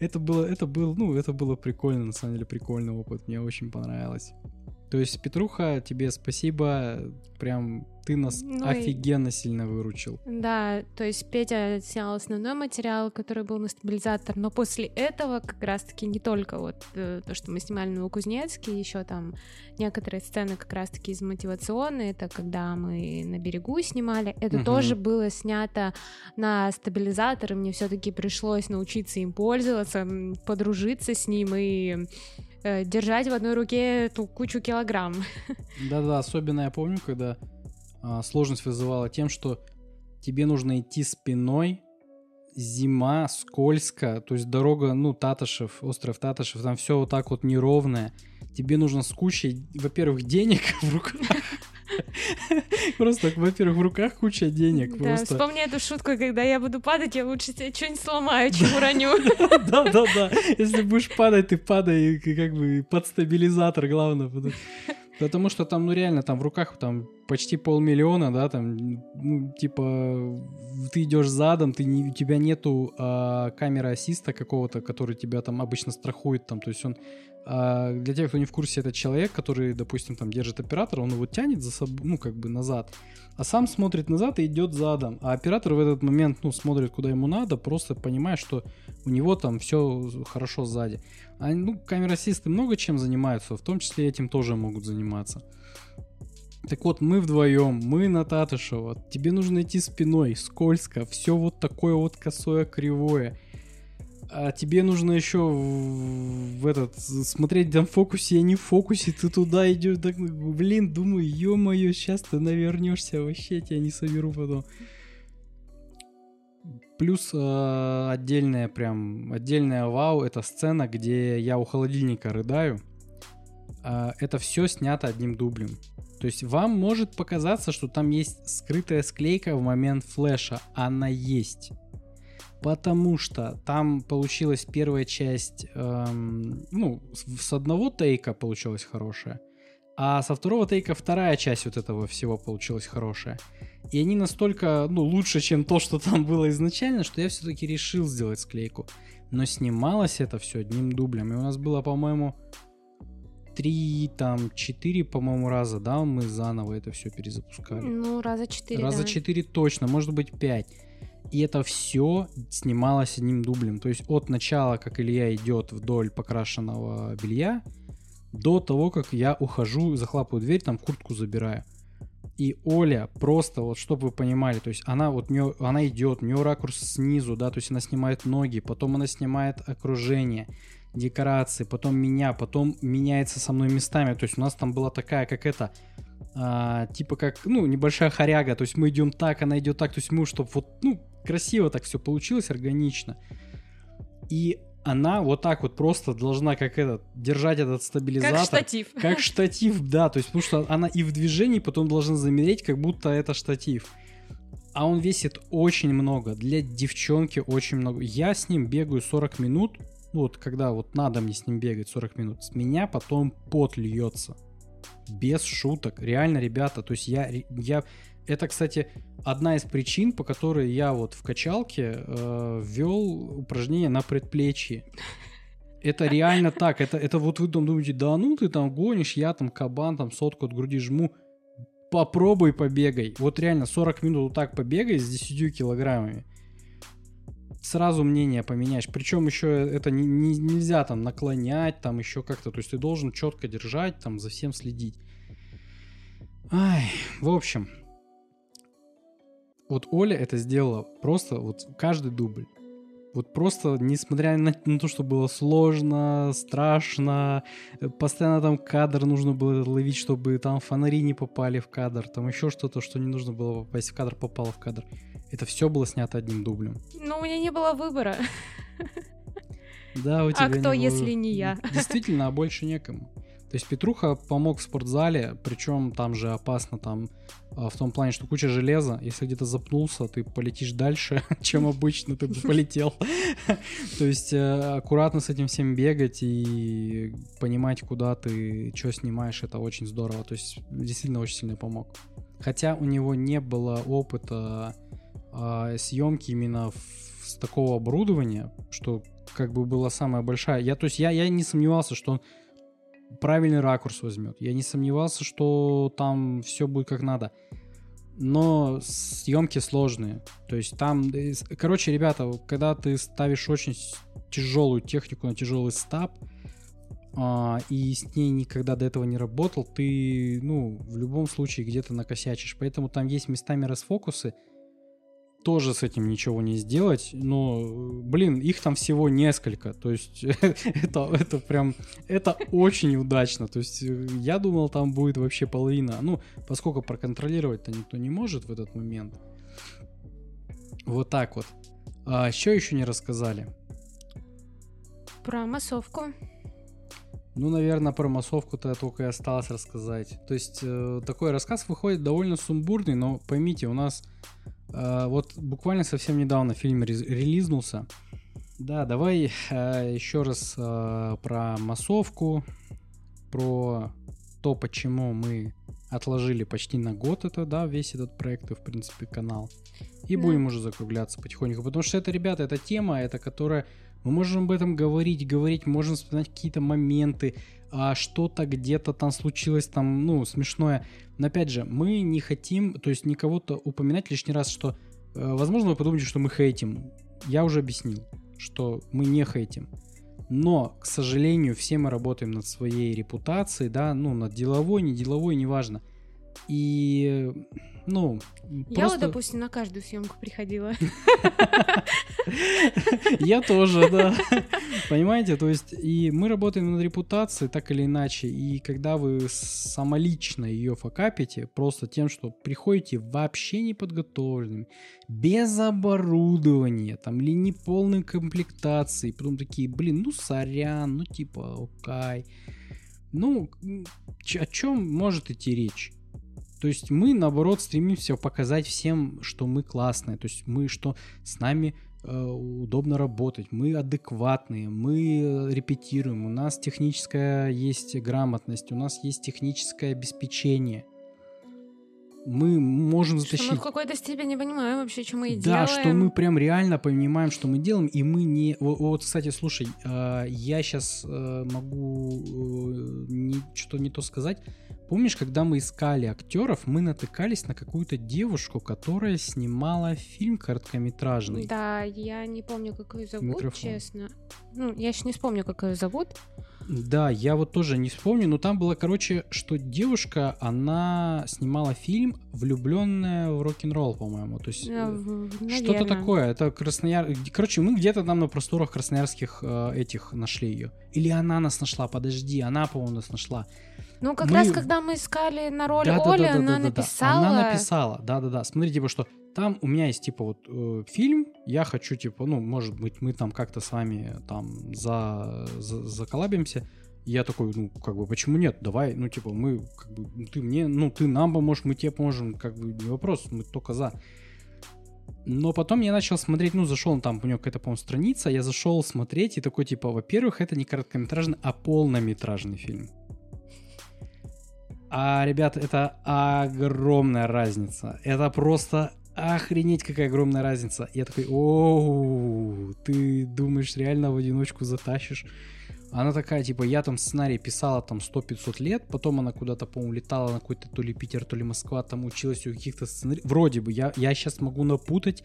это было, это было, ну, это было прикольно, на самом деле, прикольный опыт, мне очень понравилось. То есть, Петруха, тебе спасибо, прям ты нас Ну и- офигенно сильно выручил. Да, то есть Петя снял основной материал, который был на стабилизатор, но после этого как раз-таки не только вот э, то, что мы снимали на Новокузнецке, еще там некоторые сцены как раз-таки из мотивационные, это когда мы на берегу снимали, это Мгм. тоже было снято на стабилизатор, и мне все-таки пришлось научиться им пользоваться, подружиться с ним и э, держать в одной руке эту кучу килограмм. Да-да, особенно я помню, когда а, сложность вызывала тем, что тебе нужно идти спиной, зима, скользко, то есть дорога, ну, Татышев, остров Татышев, там все вот так вот неровное. Тебе нужно с кучей, во-первых, денег в руках. Просто, во-первых, в руках куча денег. Да, Просто. вспомни эту шутку, когда я буду падать, я лучше себе что-нибудь сломаю, чем уроню. Да, да, да. Если будешь падать, ты падай как бы под стабилизатор, главное. Потому- что там, ну реально, там в руках там почти полмиллиона, да, там, ну, типа, ты идешь задом, ты не, у тебя нету а, камеры ассиста какого-то, который тебя там обычно страхует, там, то есть он, а, для тех, кто не в курсе, это человек, который, допустим, там держит оператора, он его тянет за собой, ну, как бы назад, а сам смотрит назад и идет задом. А оператор в этот момент, ну, смотрит, куда ему надо, просто понимая, что у него там все хорошо сзади. А, ну, камерасисты много чем занимаются, в том числе этим тоже могут заниматься. Так вот, мы вдвоем, мы на Татышева, тебе нужно идти спиной, скользко, все вот такое вот косое, кривое. А тебе нужно еще в, в этот смотреть там фокусе, а не в фокусе, ты туда идешь, так, блин, думаю, ё-моё, сейчас ты навернешься, вообще я тебя не соберу потом. Плюс э, отдельная прям, отдельная вау, это сцена, где я у холодильника рыдаю. А, это все снято одним дублем. То есть вам может показаться, что там есть скрытая склейка в момент флеша. Она есть. Потому что там получилась первая часть, эм, ну, с, одного тейка получилась хорошая, а со второго тейка вторая часть вот этого всего получилась хорошая. И они настолько, ну, лучше, чем то, что там было изначально, что я все-таки решил сделать склейку. Но снималось это все одним дублем. И у нас было, по-моему, три, там, четыре, по-моему, раза, да, мы заново это все перезапускали. Ну, раза четыре. Раза да. четыре точно, может быть пять. И это все снималось одним дублем. То есть от начала, как Илья идет вдоль покрашенного белья, до того, как я ухожу, захлапываю дверь, там куртку забираю. И Оля просто, вот чтобы вы понимали, то есть она вот, у неё- она идет, у нее ракурс снизу, да, то есть она снимает ноги, потом она снимает окружение, декорации, потом меня, потом меняется со мной местами. То есть у нас там была такая, как это, а, типа как, ну, небольшая хоряга, то есть мы идем так, она идет так, то есть мы, чтобы вот, ну, красиво так все получилось, органично. И она вот так вот просто должна как этот, держать этот стабилизатор. Как штатив. Как штатив, да, то есть потому что она и в движении потом должна замереть, как будто это штатив. А он весит очень много, для девчонки очень много. Я с ним бегаю 40 минут, ну вот когда вот надо мне с ним бегать 40 минут, с меня потом пот льется. Без шуток. Реально, ребята, то есть я, я... Это, кстати, одна из причин, по которой я вот в качалке э, ввел упражнение на предплечье. Это реально так. Это, это вот вы там думаете, да ну ты там гонишь, я там кабан, там сотку от груди жму. Попробуй побегай. Вот реально 40 минут вот так побегай с 10 килограммами. Сразу мнение поменяешь. Причем еще это не, не- нельзя там наклонять, там еще как-то. То есть ты должен четко держать, там за всем следить. Ай, в общем. Вот Оля это сделала просто вот каждый дубль. Вот просто, несмотря на, на то, что было сложно, страшно, э, постоянно там кадр нужно было ловить, чтобы там фонари не попали в кадр, там еще что-то, что не нужно было попасть в кадр, попало в кадр. Это все было снято одним дублем. Ну, у меня не было выбора. Да, у тебя А кто, было- если не я? Действительно, а больше некому. То есть Петруха помог в спортзале, причем там же опасно там а, в том плане, что куча железа, если где-то запнулся, ты полетишь дальше, чем обычно ты бы полетел. То есть э, аккуратно с этим всем бегать и понимать, куда ты что снимаешь, это очень здорово. То есть действительно очень сильно помог. Хотя у него не было опыта а, съемки именно в- с такого оборудования, что как бы была самая большая. Я, то есть я, я не сомневался, что он правильный ракурс возьмет. Я не сомневался, что там все будет как надо. Но съемки сложные. То есть там, короче, ребята, когда ты ставишь очень тяжелую технику на тяжелый стаб, а, и с ней никогда до этого не работал, ты, ну, в любом случае где-то накосячишь. Поэтому там есть местами расфокусы, тоже с этим ничего не сделать, но, блин, их там всего несколько, то есть это, это прям, это очень удачно, то есть э, я думал, там будет вообще половина, ну, поскольку проконтролировать-то никто не может в этот момент. Вот так вот. А, что еще не рассказали? Про массовку. Ну, наверное, про массовку-то только и осталось рассказать. То есть э, такой рассказ выходит довольно сумбурный, но поймите, у нас вот буквально совсем недавно фильм релизнулся. Да, давай э, еще раз э, про массовку, про то, почему мы отложили почти на год это, да, весь этот проект и, в принципе, канал. И да. будем уже закругляться потихоньку. Потому что это, ребята, это тема, это которая мы можем об этом говорить, говорить, можем вспоминать какие-то моменты, а что-то где-то там случилось, там, ну, смешное. Но опять же, мы не хотим, то есть никого-то упоминать лишний раз, что, э, возможно, вы подумаете, что мы хейтим. Я уже объяснил, что мы не хейтим. Но, к сожалению, все мы работаем над своей репутацией, да, ну, над деловой, не деловой, неважно. И ну, Я просто... вот, допустим, на каждую съемку приходила. Я тоже, да. Понимаете, то есть и мы работаем над репутацией так или иначе, и когда вы самолично ее факапите, просто тем, что приходите вообще неподготовленными, без оборудования, там, или не полной комплектации, потом такие, блин, ну сорян, ну типа, окей. Ну, о чем может идти речь? То есть мы, наоборот, стремимся показать всем, что мы классные, то есть мы, что с нами э, удобно работать, мы адекватные, мы репетируем, у нас техническая есть грамотность, у нас есть техническое обеспечение. Мы можем затащить... Что мы в какой-то степени понимаем вообще, что мы да, делаем. Да, что мы прям реально понимаем, что мы делаем, и мы не... Вот, кстати, слушай, э, я сейчас э, могу что-то не то сказать, Помнишь, когда мы искали актеров, мы натыкались на какую-то девушку, которая снимала фильм короткометражный. Да, я не помню, как ее зовут, Микрофон. честно. Ну, я еще не вспомню, как ее зовут. Да, я вот тоже не вспомню, но там было, короче, что девушка, она снимала фильм «Влюбленная в рок-н-ролл», по-моему. То есть э, что-то такое. Это Краснояр... Короче, мы где-то там на просторах красноярских э, этих нашли ее. Или она нас нашла, подожди, она, по-моему, нас нашла. Ну, как мы... раз, когда мы искали на роль да, Оли, да, да, она да, да, написала... Она написала, да-да-да. Смотри, типа, что там у меня есть, типа, вот э, фильм, я хочу, типа, ну, может быть, мы там как-то с вами там за, за, заколабимся. я такой, ну, как бы, почему нет? Давай, ну, типа, мы, как бы, ну, ты мне, ну, ты нам поможешь, мы тебе поможем, как бы, не вопрос, мы только за. Но потом я начал смотреть, ну, зашел там, у него какая-то, по-моему, страница, я зашел смотреть, и такой, типа, во-первых, это не короткометражный, а полнометражный фильм. А, ребят, это огромная разница. Это просто охренеть какая огромная разница. Я такой, о, ты думаешь, реально в одиночку затащишь? Она такая, типа, я там сценарий писала там 100-500 лет, потом она куда-то, по-моему, летала на какой-то то ли Питер, то ли Москва, там училась у каких-то сценариев. Вроде бы, я, я сейчас могу напутать,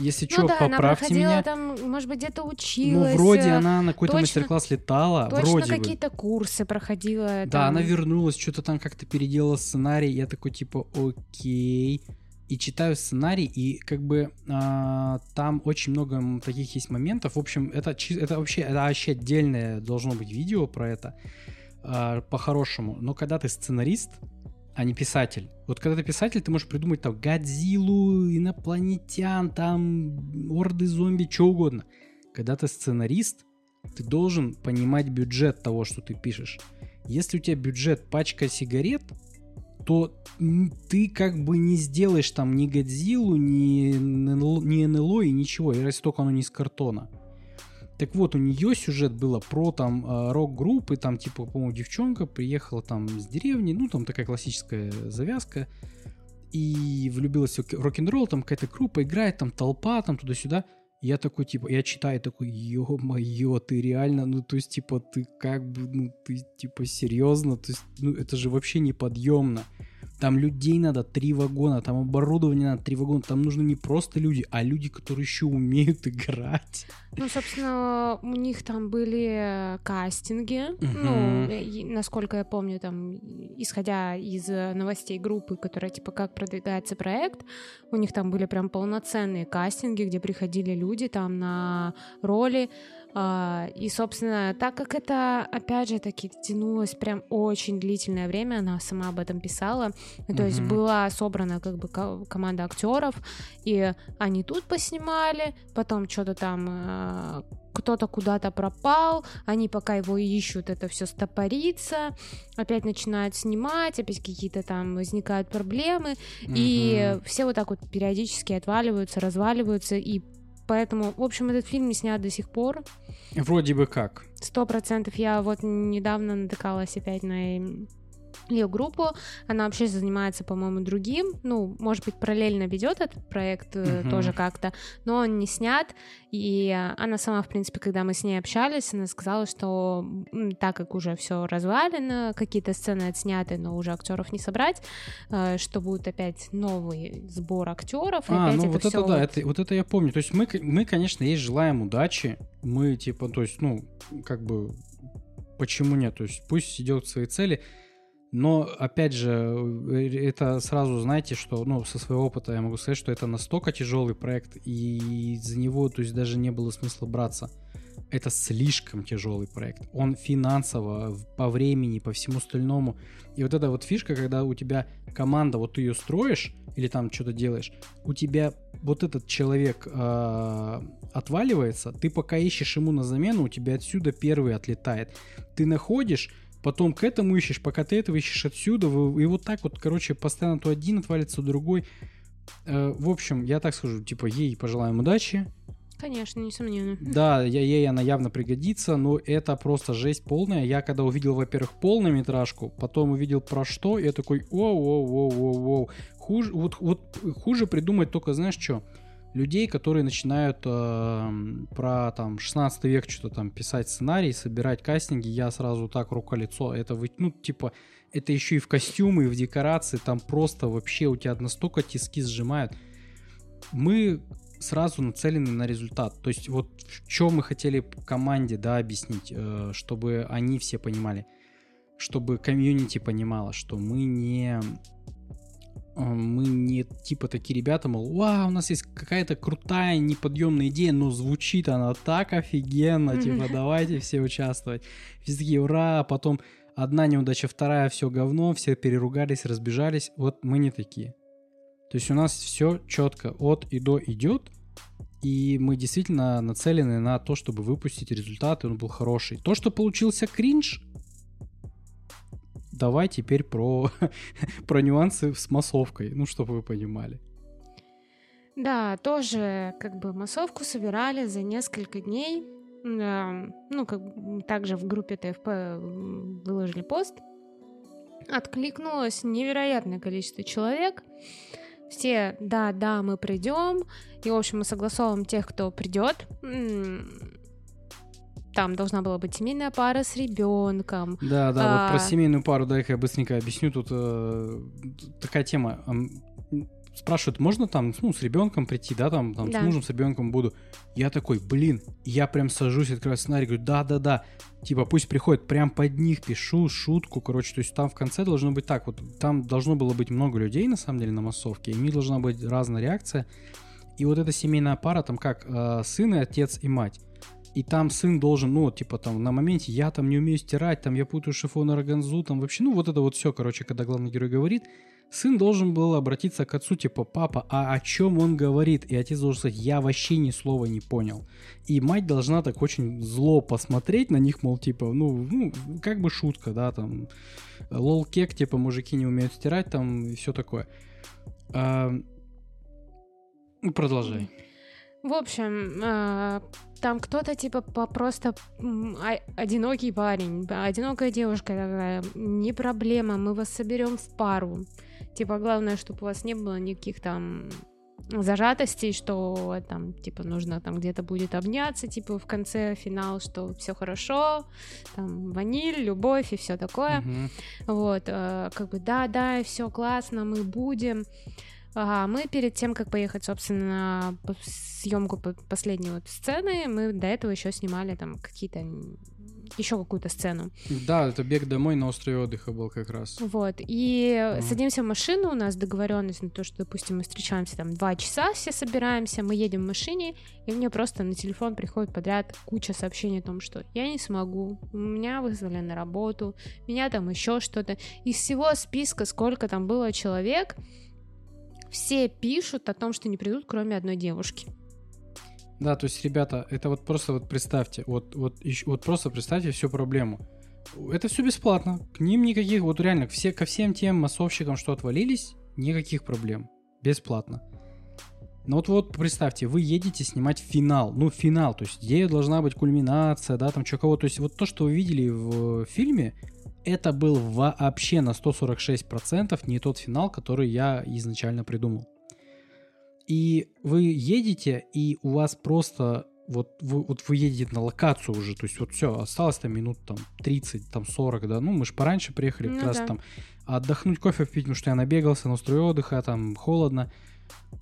если ну что, да, поправьте она меня. там, может быть, где-то училась. Ну, вроде она на какой-то мастер-класс летала. Точно вроде какие-то курсы проходила. Да, там. она вернулась, что-то там как-то переделала сценарий. Я такой, типа, окей. И читаю сценарий, и как бы а, там очень много таких есть моментов. В общем, это, это вообще это вообще отдельное должно быть видео про это а, по-хорошему. Но когда ты сценарист, а не писатель. Вот когда ты писатель, ты можешь придумать там Годзиллу, инопланетян, там орды зомби, что угодно. Когда ты сценарист, ты должен понимать бюджет того, что ты пишешь. Если у тебя бюджет пачка сигарет, то ты как бы не сделаешь там ни Годзиллу, ни, ни НЛО и ничего, если только оно не из картона. Так вот, у нее сюжет было про там а, рок-группы, там типа, по-моему, девчонка приехала там с деревни, ну там такая классическая завязка, и влюбилась в рок-н-ролл, там какая-то группа играет, там толпа, там туда-сюда. Я такой, типа, я читаю, такой, ё-моё, ты реально, ну, то есть, типа, ты как бы, ну, ты, типа, серьезно, то есть, ну, это же вообще неподъемно. Там людей надо три вагона, там оборудование надо три вагона. Там нужны не просто люди, а люди, которые еще умеют играть. Ну, собственно, у них там были кастинги. Uh-huh. Ну, насколько я помню, там, исходя из новостей группы, которая, типа, как продвигается проект, у них там были прям полноценные кастинги, где приходили люди там на роли. А, и, собственно, так как это, опять же таки, тянулось прям очень длительное время, она сама об этом писала, то mm-hmm. есть была собрана как бы команда актеров, и они тут поснимали, потом что-то там а, кто-то куда-то пропал, они пока его ищут, это все стопорится, опять начинают снимать, опять какие-то там возникают проблемы, mm-hmm. и все вот так вот периодически отваливаются, разваливаются, и Поэтому, в общем, этот фильм не снят до сих пор. Вроде бы как. Сто процентов. Я вот недавно натыкалась опять на ее группу. Она вообще занимается, по-моему, другим. Ну, может быть, параллельно ведет этот проект uh-huh. тоже как-то, но он не снят. И она сама, в принципе, когда мы с ней общались, она сказала, что так как уже все развалено, какие-то сцены отсняты, но уже актеров не собрать, э, что будет опять новый сбор актеров. А, ну вот это да, это, вот это я помню. То есть мы, мы, конечно, ей желаем удачи. Мы типа, то есть, ну, как бы, почему нет? То есть пусть идет к своей цели. Но, опять же, э, это сразу знаете, что, ну, со своего опыта я могу сказать, что это настолько тяжелый проект, и за него, то есть, даже не было смысла браться. Это слишком тяжелый проект. Он финансово, по времени, по всему остальному. И вот эта вот фишка, когда у тебя команда, вот ты ее строишь, или там что-то делаешь, у тебя вот этот человек э, отваливается, ты пока ищешь ему на замену, у тебя отсюда первый отлетает. Ты находишь потом к этому ищешь, пока ты этого ищешь отсюда, и вот так вот, короче, постоянно то один отвалится, то другой. Э, в общем, я так скажу, типа, ей пожелаем удачи. Конечно, несомненно. Да, я, ей она явно пригодится, но это просто жесть полная. Я когда увидел, во-первых, полнометражку, потом увидел про что, я такой, оу-оу-оу-оу-оу. Хуже, вот, вот хуже придумать только, знаешь, что? Людей, которые начинают э, про там 16 век что-то там писать сценарий, собирать кастинги, я сразу так рука-лицо, это вы, ну, типа, это еще и в костюмы, и в декорации, там просто вообще у тебя настолько тиски сжимают. Мы сразу нацелены на результат. То есть вот что мы хотели команде, да, объяснить, э, чтобы они все понимали, чтобы комьюнити понимала, что мы не мы не типа такие ребята, мол, вау, у нас есть какая-то крутая, неподъемная идея, но звучит она так офигенно, типа, давайте все участвовать. Все такие, ура, потом одна неудача, вторая, все говно, все переругались, разбежались. Вот мы не такие. То есть у нас все четко от и до идет, и мы действительно нацелены на то, чтобы выпустить результат, и он был хороший. То, что получился кринж, давай теперь про, про нюансы с массовкой, ну, чтобы вы понимали. Да, тоже как бы массовку собирали за несколько дней. Ну, как также в группе ТФП выложили пост. Откликнулось невероятное количество человек. Все, да, да, мы придем. И, в общем, мы согласовываем тех, кто придет там должна была быть семейная пара с ребенком. Да, да, а... вот про семейную пару, дай-ка я быстренько объясню. Тут э, такая тема. Спрашивают, можно там, ну, с ребенком прийти, да, там, там да. с мужем, с ребенком буду. Я такой, блин, я прям сажусь, открываю сценарий, говорю, да-да-да, типа пусть приходит, прям под них пишу шутку, короче, то есть там в конце должно быть так, вот там должно было быть много людей, на самом деле, на массовке, и у них должна быть разная реакция. И вот эта семейная пара, там как э, сын и отец и мать и там сын должен, ну, типа там на моменте я там не умею стирать, там я путаю шифон и органзу, там вообще, ну, вот это вот все, короче, когда главный герой говорит, сын должен был обратиться к отцу, типа, папа, а о чем он говорит? И отец должен сказать, я вообще ни слова не понял. И мать должна так очень зло посмотреть на них, мол, типа, ну, ну как бы шутка, да, там, лол-кек, типа, мужики не умеют стирать, там, и все такое. А, ну, продолжай. В общем, э, там кто-то типа просто одинокий парень, одинокая девушка такая, не проблема, мы вас соберем в пару. Типа главное, чтобы у вас не было никаких там зажатостей, что там, типа, нужно там где-то будет обняться, типа, в конце финал, что все хорошо, там, ваниль, любовь и все такое. Мгм. Вот, э, как бы, да, да, все классно, мы будем. А мы перед тем, как поехать, собственно, на съемку последней вот сцены, мы до этого еще снимали там какие-то еще какую-то сцену. Да, это бег домой на острове отдыха был как раз. Вот. И Мгм. садимся в машину, у нас договоренность на то, что, допустим, мы встречаемся там два часа, все собираемся, мы едем в машине, и мне просто на телефон приходит подряд куча сообщений о том, что я не смогу, меня вызвали на работу, меня там еще что-то. Из всего списка, сколько там было человек, все пишут о том, что не придут, кроме одной девушки. Да, то есть, ребята, это вот просто вот представьте, вот, вот, ещё- вот просто представьте всю проблему. Это все бесплатно. К ним никаких, вот реально, все, ко всем тем массовщикам, что отвалились, никаких проблем. Бесплатно. Но вот, вот представьте, вы едете снимать финал. Ну, финал, то есть где должна быть кульминация, да, там что кого. То есть вот то, что вы видели в фильме, это был вообще на 146% не тот финал, который я изначально придумал. И вы едете, и у вас просто вот вы, вот вы едете на локацию уже, то есть вот все, осталось там минут там 30, там 40, да, ну мы же пораньше приехали, как Ну раз да. там отдохнуть, кофе пить, потому что я набегался на острове отдыха, там холодно.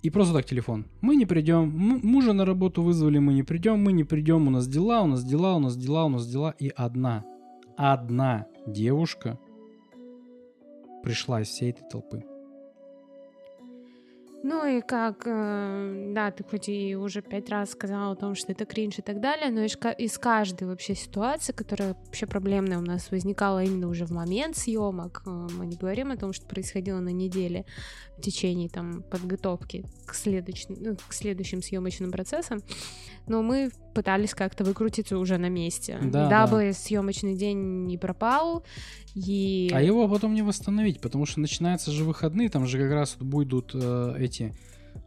И просто так телефон. Мы не придем. М- мужа на работу вызвали, мы не придем, мы не придем. У нас дела, у нас дела, у нас дела, у нас дела. И одна, одна девушка пришла из всей этой толпы. Ну и как, э, да, ты хоть и уже пять раз сказала о том, что это кринж и так далее, но из, ка- из каждой вообще ситуации, которая вообще проблемная у нас возникала именно уже в момент съемок, э, мы не говорим о том, что происходило на неделе в течение там подготовки к, следующ- ну, к следующим съемочным процессам, но мы пытались как-то выкрутиться уже на месте, Да, дабы съемочный день не пропал, и... А его потом не восстановить, потому что начинаются же выходные, там же как раз будут э, эти...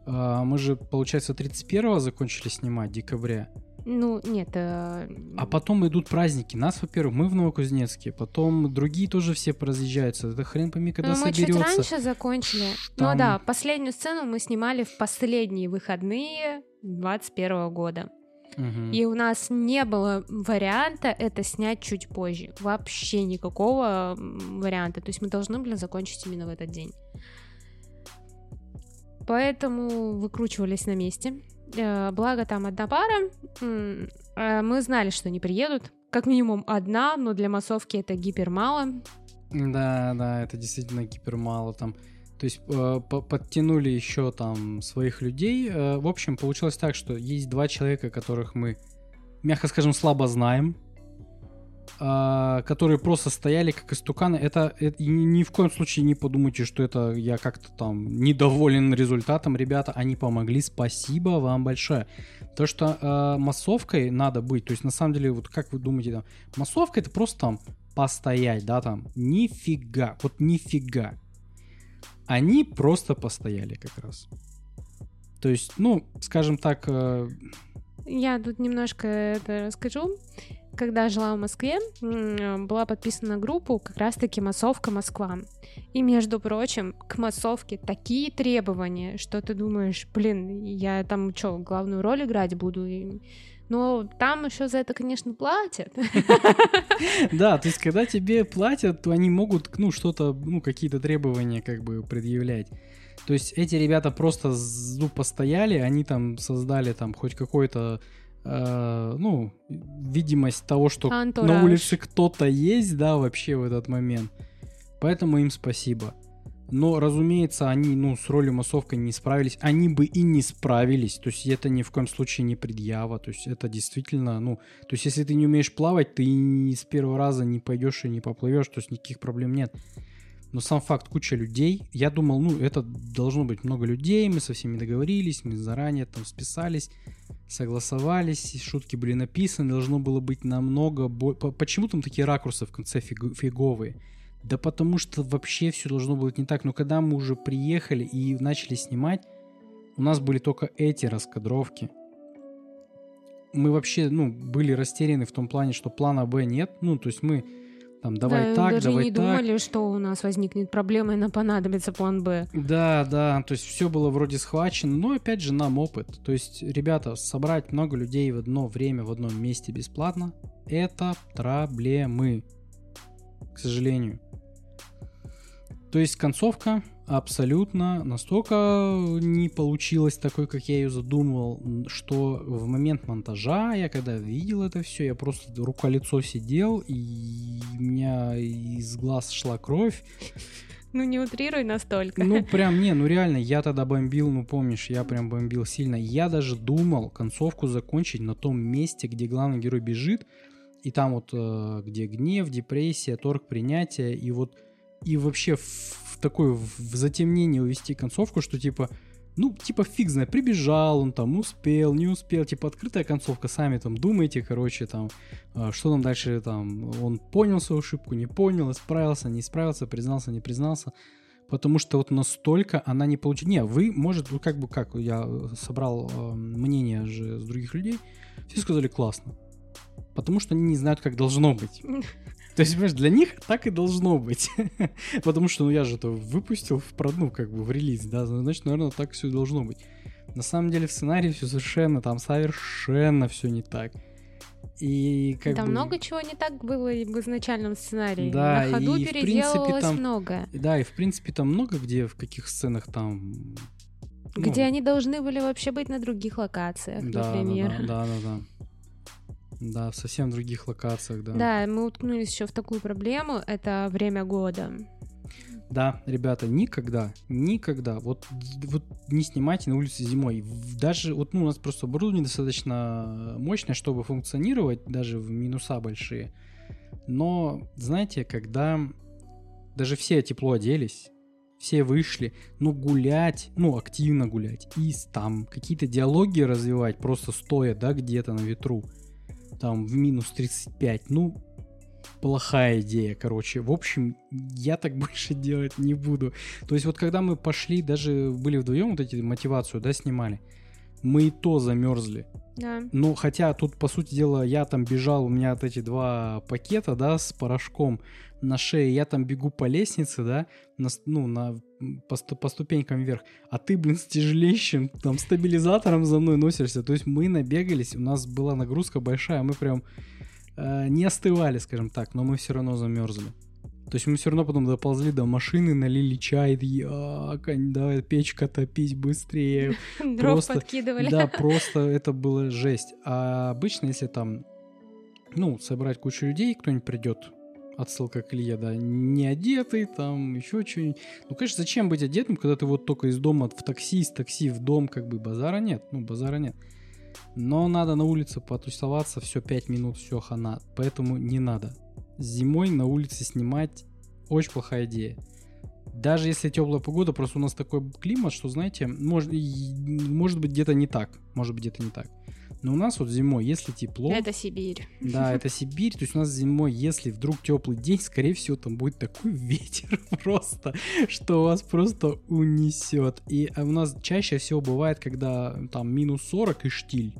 э, мы же, получается, 31-го закончили снимать, декабря. Ну, нет, э, А потом идут праздники. Нас, во-первых, мы в Новокузнецке, потом другие тоже все поразъезжаются. Это хрен пойми, когда Ну, мы чуть соберется. раньше закончили. Там- Ну да, последнюю сцену мы снимали в последние выходные 21 года. Мгм. И у нас не было варианта это снять чуть позже. Вообще никакого варианта. То есть мы должны были закончить именно в этот день. Поэтому выкручивались на месте. Э, Благо там одна пара. Э, Мы знали, что не приедут. Как минимум одна, но для массовки это гипер мало. Да, да, это действительно гипермало там. То есть э, по- подтянули еще там своих людей. Э, в общем, получилось так, что есть два человека, которых мы, мягко скажем, слабо знаем, а, которые просто стояли как истуканы. Это, это ни в коем случае не подумайте, что это я как-то там недоволен результатом. Ребята, они помогли. Спасибо вам большое. То, что э, массовкой надо быть, то есть на самом деле, вот как вы думаете, там, массовка это просто там постоять, да, там, нифига, вот нифига. Они просто постояли как раз. То есть, ну, скажем так, э, Я тут немножко это расскажу. Когда жила в Москве, была подписана на группу как раз-таки «Массовка Москва». И, между прочим, к массовке такие требования, что ты думаешь, блин, я там что, главную роль играть буду? Но там еще за это, конечно, платят. да, то есть, когда тебе платят, то они могут, ну, что-то, ну, какие-то требования как бы предъявлять. То есть эти ребята просто ну, постояли, они там создали там хоть какой-то, э, ну, видимость того, что на Антураж. улице кто-то есть, да, вообще в этот момент. Поэтому им спасибо. Но, разумеется, они, ну, с ролью массовка не справились. Они бы и не справились. То есть это ни в коем случае не предъява. То есть это действительно, ну, то есть если ты не умеешь плавать, ты с первого раза не пойдешь и не поплывешь, то есть никаких проблем нет. Но сам факт, куча людей, я думал, ну, это должно быть много людей, мы со всеми договорились, мы заранее там списались, согласовались, шутки были написаны, должно было быть намного больше. Почему там такие ракурсы в конце фиг- фиговые? Да потому что вообще все должно быть не так. Но когда мы уже приехали и начали снимать, у нас были только эти раскадровки. Мы вообще, ну, были растеряны в том плане, что плана Б нет. Ну, то есть мы Там давай Да, так, даже давай не так. думали, что у нас возникнет проблема и нам понадобится план Б. Да, да, то есть все было вроде схвачено, но опять же нам опыт. То есть, ребята, собрать много людей в одно время в одном месте бесплатно – это проблемы, к сожалению. То есть концовка абсолютно настолько не получилась такой, как я ее задумывал, что в момент монтажа, я когда видел это все, я просто рука-лицо сидел, и у меня из глаз шла кровь. Ну не утрируй настолько. Ну, прям, не, ну реально, я тогда бомбил, ну помнишь, я прям бомбил сильно. Я даже думал концовку закончить на том месте, где главный герой бежит, и там вот, э, где гнев, депрессия, торг, принятие, и вот, и вообще в, в такое, в, затемнение увести концовку, что типа, ну, типа фиг знает, прибежал он там, успел, не успел, типа открытая концовка, сами там думаете, короче, там, э, что там дальше, там, он понял свою ошибку, не понял, исправился, не исправился, признался, не признался, потому что вот настолько она не получила. Не, вы, может, вы как бы, как, я собрал э, мнение же с других людей, все сказали классно, потому что они не знают, как должно быть. То есть, понимаешь, для них так и должно быть. Потому что, ну, я же это выпустил в ну, как бы в релиз, да, значит, наверное, так все и должно быть. На самом деле в сценарии все совершенно, там совершенно все не так. И как Там бы... много чего не так было в изначальном сценарии. Да, На ходу и, в принципе, переделывалось там- многое. Да, и в принципе там много где, в каких сценах там... ну, Где они должны были вообще быть на других локациях, да, например. Да, да, да, да, да. В совсем других локациях, да. Да, мы уткнулись еще в такую проблему, это время года. Да, ребята, никогда, никогда, вот, вот не снимайте на улице зимой. Даже, вот ну, у нас просто оборудование достаточно мощное, чтобы функционировать, даже в минуса большие. Но, знаете, когда даже все тепло оделись, все вышли, ну гулять, ну активно гулять, и там какие-то диалоги развивать, просто стоя, да, где-то на ветру, там в минус 35, ну, плохая идея, короче. В общем, я так больше делать не буду. То есть вот когда мы пошли, даже были вдвоем, вот эти мотивацию, да, снимали, мы и то замерзли. Да. Ну, хотя тут, по сути дела, я там бежал, у меня вот эти два пакета, да, с порошком на шее, я там бегу по лестнице, да, на, ну, на, по, по ступенькам вверх, а ты, блин, с тяжелейшим там стабилизатором за мной носишься. То есть мы набегались, у нас была нагрузка большая, мы прям э, не остывали, скажем так, но мы все равно замерзли. То есть мы все равно потом доползли до машины, налили чай, и, «А, кон- давай печка топить быстрее, Дров Просто- подкидывали. да, просто это было жесть. А обычно, если там, ну, собрать кучу людей, кто-нибудь придет, отсылка к Илье, да, не одетый, там, еще что-нибудь. Ну, конечно, зачем быть одетым, когда ты вот только из дома в такси, из такси в дом, как бы, базара нет, ну, базара нет. Но надо на улице потусоваться, все, 5 минут, все, хана. Поэтому не надо. Зимой на улице снимать очень плохая идея. Даже если теплая погода, просто у нас такой климат, что, знаете, может, может быть где-то не так. Может быть где-то не так. Но у нас вот зимой, если тепло, Это Сибирь. да, это Сибирь, то есть у нас зимой, если вдруг теплый день, скорее всего, там будет такой ветер просто, что вас просто унесет. И а у нас чаще всего бывает, когда там минус 40 и штиль.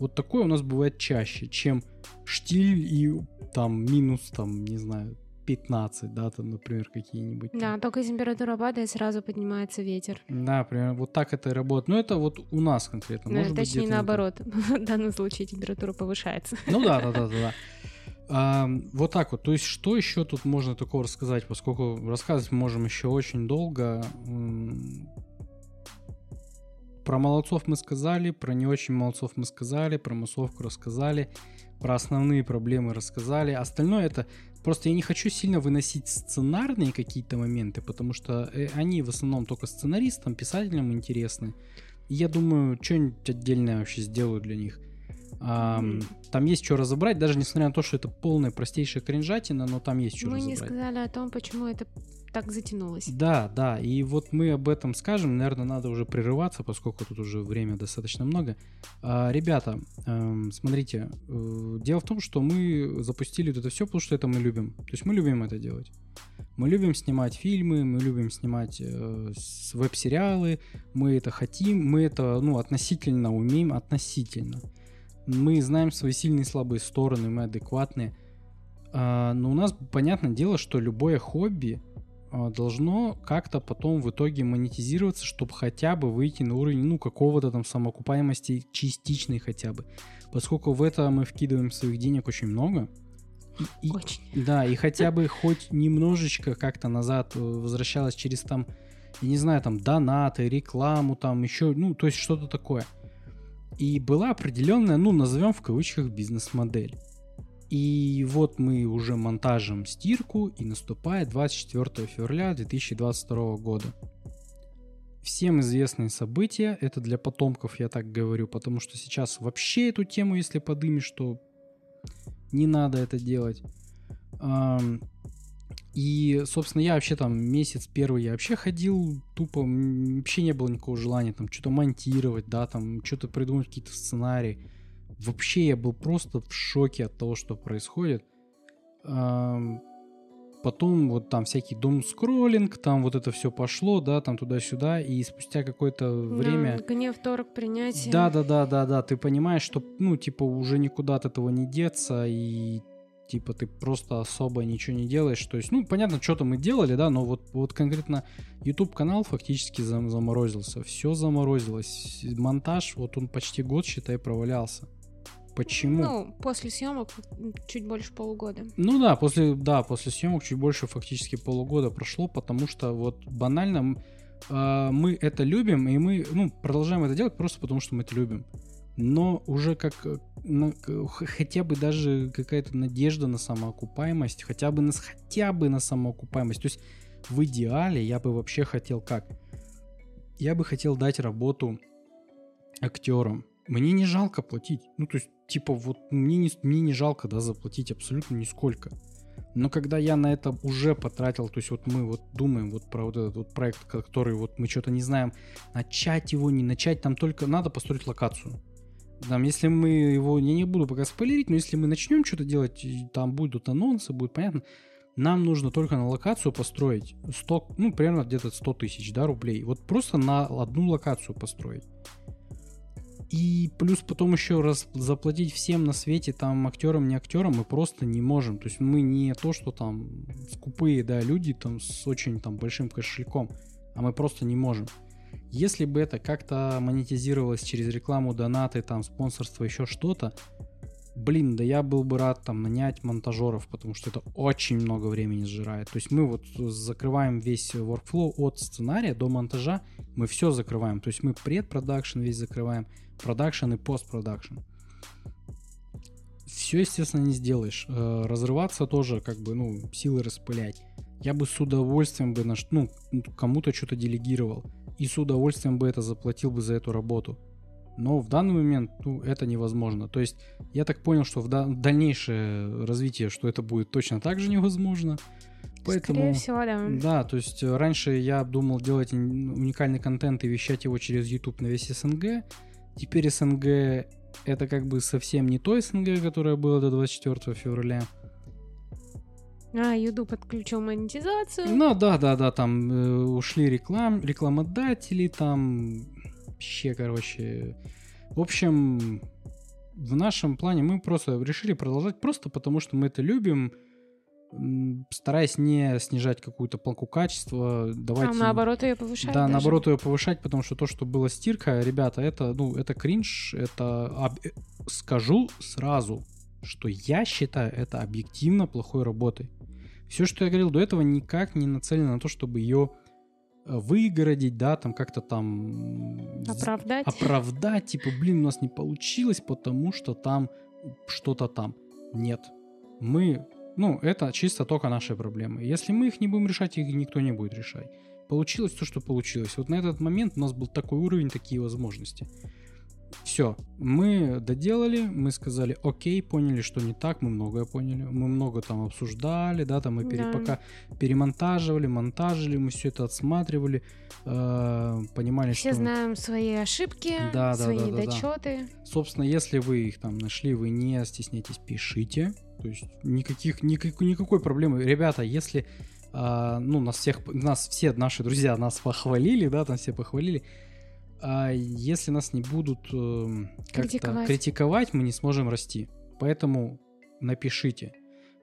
Вот такое у нас бывает чаще, чем штиль и там минус, там, не знаю, 15, да, там, например, какие-нибудь. там. Да, только температура падает, сразу поднимается ветер. Да, примерно вот так это и работает. Но это вот у нас конкретно. Ну, Может быть, Точнее, так. наоборот. В данном случае температура повышается. Ну да, да, да, да. да. А, вот так вот. То есть, что еще тут можно такого рассказать, поскольку рассказывать мы можем еще очень долго. Про молодцов мы сказали, про не очень молодцов мы сказали, про массовку рассказали, про основные проблемы рассказали. Остальное это просто я не хочу сильно выносить сценарные какие-то моменты, потому что э, они в основном только сценаристам, писателям интересны. И я думаю, что-нибудь отдельное вообще сделаю для них. Мгм. там есть что разобрать, даже несмотря на то, что это полная простейшая кринжатина, но там есть что Мы не разобрать. сказали о том, почему это так затянулось. Да, да, и вот мы об этом скажем, наверное, надо уже прерываться, поскольку тут уже время достаточно много. А, ребята, эм, смотрите, э, дело в том, что мы запустили это все, потому что это мы любим. То есть мы любим это делать. Мы любим снимать фильмы, мы любим снимать э, веб-сериалы, мы это хотим, мы это, ну, относительно умеем, относительно. Мы знаем свои сильные и слабые стороны, мы адекватные. А, но у нас, понятное дело, что любое хобби должно как-то потом в итоге монетизироваться, чтобы хотя бы выйти на уровень, ну, какого-то там самоокупаемости частичной хотя бы. Поскольку в это мы вкидываем своих денег очень много. И, очень. Да, и хотя бы хоть немножечко как-то назад э, возвращалось через там, я не знаю, там донаты, рекламу, там еще, ну, то есть что-то такое. И была определенная, ну, назовем в кавычках бизнес-модель. И вот мы уже монтажем стирку, и наступает 24 февраля 2022 года. Всем известные события, это для потомков я так говорю, потому что сейчас вообще эту тему, если подымешь, что не надо это делать. И, собственно, я вообще там месяц первый я вообще ходил тупо, вообще не было никакого желания там что-то монтировать, да, там что-то придумать, какие-то сценарии. Вообще я был просто в шоке от того, что происходит. Потом вот там всякий дом скроллинг, там вот это все пошло, да, там туда-сюда, и спустя какое-то время... Да, гнев, торг, принятие. Да-да-да-да-да, ты понимаешь, что, ну, типа, уже никуда от этого не деться, и типа ты просто особо ничего не делаешь. То есть, ну, понятно, что-то мы делали, да, но вот, вот конкретно YouTube канал фактически зам заморозился. Все заморозилось. Монтаж, вот он почти год, считай, провалялся. Почему? Ну, после съемок чуть больше полугода. Ну да, после, да, после съемок чуть больше фактически полугода прошло, потому что вот банально э, мы это любим, и мы ну, продолжаем это делать просто потому, что мы это любим. Но уже как ну, хотя бы даже какая-то надежда на самоокупаемость, хотя бы на, хотя бы на самоокупаемость. То есть в идеале я бы вообще хотел как? Я бы хотел дать работу актерам. Мне не жалко платить. Ну, то есть типа, вот мне не, мне не жалко, да, заплатить абсолютно нисколько. Но когда я на это уже потратил, то есть вот мы вот думаем вот про вот этот вот проект, который вот мы что-то не знаем, начать его, не начать, там только надо построить локацию. Там, если мы его, я не буду пока спойлерить, но если мы начнем что-то делать, там будут анонсы, будет понятно, нам нужно только на локацию построить 100, ну, примерно где-то 100 тысяч, да, рублей. Вот просто на одну локацию построить. И плюс потом еще раз заплатить всем на свете, там, актерам, не актерам, мы просто не можем. То есть мы не то, что там скупые, да, люди там с очень там большим кошельком, а мы просто не можем. Если бы это как-то монетизировалось через рекламу, донаты, там, спонсорство, еще что-то, блин, да я был бы рад там нанять монтажеров, потому что это очень много времени сжирает. То есть мы вот закрываем весь workflow от сценария до монтажа, мы все закрываем. То есть мы предпродакшн весь закрываем, продакшн и постпродакшн. Все, естественно, не сделаешь. Э, разрываться тоже, как бы, ну, силы распылять. Я бы с удовольствием бы, наш, ну, кому-то что-то делегировал. И с удовольствием бы это заплатил бы за эту работу. Но в данный момент, ну, это невозможно. То есть, я так понял, что в дальнейшее развитие, что это будет точно так же невозможно. Поэтому, Скорее всего, да. Да, то есть раньше я думал делать уникальный контент и вещать его через YouTube на весь СНГ. Теперь СНГ это как бы совсем не то СНГ, которое было до 24 февраля. А, YouTube подключил монетизацию. Ну да, да, да, там э, ушли реклам, рекламодатели, там вообще, короче. В общем, в нашем плане мы просто решили продолжать просто потому, что мы это любим стараясь не снижать какую-то планку качества, давайте... А наоборот ее повышать Да, даже. наоборот ее повышать, потому что то, что было стирка, ребята, это, ну, это кринж, это... Об... Э, скажу сразу, что я считаю это объективно плохой работой. Все, что я говорил до этого, никак не нацелено на то, чтобы ее э, выгородить, да, там как-то там... Оправдать. Оправдать, типа, блин, у нас не получилось, потому что там что-то там. Нет. Мы ну, это чисто только наши проблемы. Если мы их не будем решать, их никто не будет решать. Получилось то, что получилось. Вот на этот момент у нас был такой уровень, такие возможности. Все, мы доделали, мы сказали, окей, поняли, что не так, мы многое поняли, мы много там обсуждали, да, там мы пере, да. пока перемонтаживали, монтажили, мы все это отсматривали, э, понимали, все что... Все знаем свои ошибки, да, свои да, да, дочеты. Да. Собственно, если вы их там нашли, вы не стесняйтесь, пишите, то есть никаких, никак, никакой проблемы. Ребята, если а, ну, нас всех, нас все наши друзья нас похвалили, да, там все похвалили, а если нас не будут э, как-то критиковать. критиковать, мы не сможем расти. Поэтому напишите.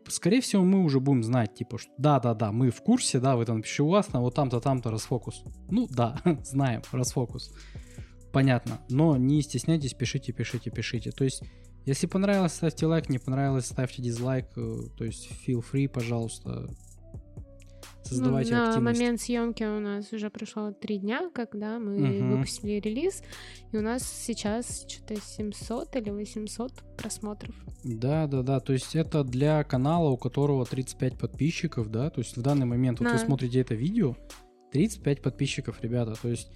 скорее всего, мы уже будем знать, типа, что да-да-да, мы в курсе, да, вы там напишите, у вас на вот там-то, там-то расфокус. Ну, да, знаем, расфокус. Понятно. Но не стесняйтесь, пишите, пишите, пишите. То есть, если понравилось, ставьте лайк, не понравилось, ставьте дизлайк. э, То есть, feel free, пожалуйста. Создавайте ну, на активность. момент съемки у нас уже прошло три дня, когда мы Мгм. выпустили релиз, и у нас сейчас что-то 700 или 800 просмотров. Да, да, да. То есть это для канала, у которого 35 подписчиков, да. То есть в данный момент, вот вы Да. смотрите это видео, 35 подписчиков, ребята. То есть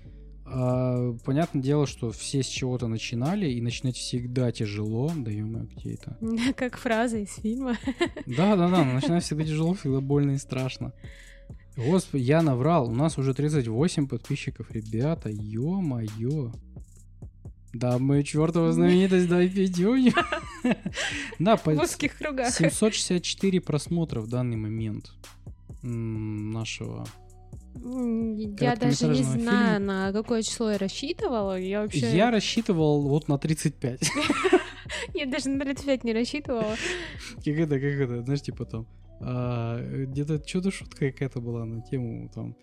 а, понятное дело, что все с чего-то начинали, и начинать всегда тяжело. Да ё где это? Как фраза из фильма. Да, да, да, начинать всегда тяжело, всегда больно и страшно. Господи, я наврал, у нас уже 38 подписчиков, ребята, ё-моё. Да, мы чертова знаменитость, да, пятюню. Да, по- В узких кругах. 764 просмотра в данный момент нашего. Я даже не знаю, фильма. на какое число я рассчитывала. Я вообще... Я рассчитывал вот на 35. Я даже на 35 не рассчитывала. Как это, как это, знаешь, типа там, а, где-то что-то шутка какая-то была на тему там,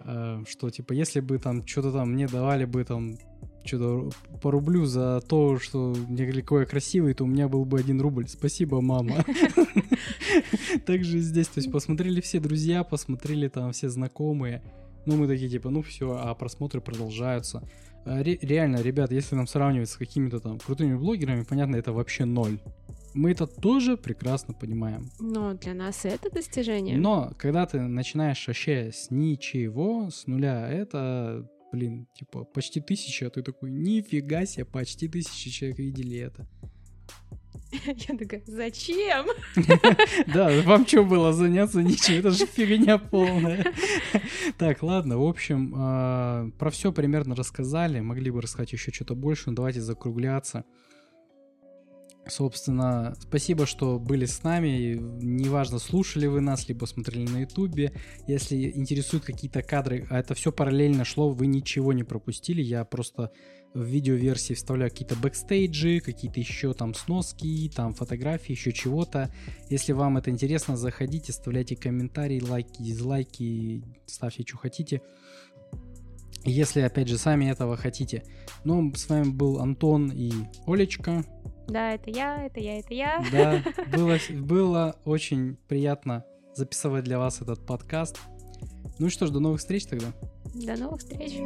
а, что типа, если бы там что-то там мне давали бы там что-то по рублю за то, что мне говорили, я красивый, то у меня был бы один рубль. Спасибо, мама. Так же и здесь, то есть посмотрели все друзья, посмотрели там все знакомые. Ну, мы такие, типа, ну все, а просмотры продолжаются. А, ре- реально, ребят, если нам сравнивать с какими-то там крутыми блогерами, понятно, это вообще ноль. Мы это тоже прекрасно понимаем. Но для нас это достижение. Но когда ты начинаешь вообще с ничего, с нуля, это, блин, типа почти тысяча, а ты такой, нифига себе, почти тысяча человек видели это. Я такая, зачем? Да, вам что было заняться ничего, это же фигня полная. Так, ладно, в общем, а, про все примерно рассказали, могли бы рассказать еще что-то больше, но давайте закругляться. Собственно, спасибо, что были с нами. Неважно, слушали вы нас, либо смотрели на Ютубе. Если интересуют какие-то кадры, а это все параллельно шло, вы ничего не пропустили. Я просто в видеоверсии вставляю какие-то бэкстейджи, какие-то еще там сноски, там фотографии, еще чего-то. Если вам это интересно, заходите, оставляйте комментарии, лайки, дизлайки, ставьте, что хотите. Если, опять же, сами этого хотите. Ну, с вами был Антон и Олечка. Да, это я, это я, это я. Да, было, было очень приятно записывать для вас этот подкаст. Ну что ж, до новых встреч тогда. До новых встреч.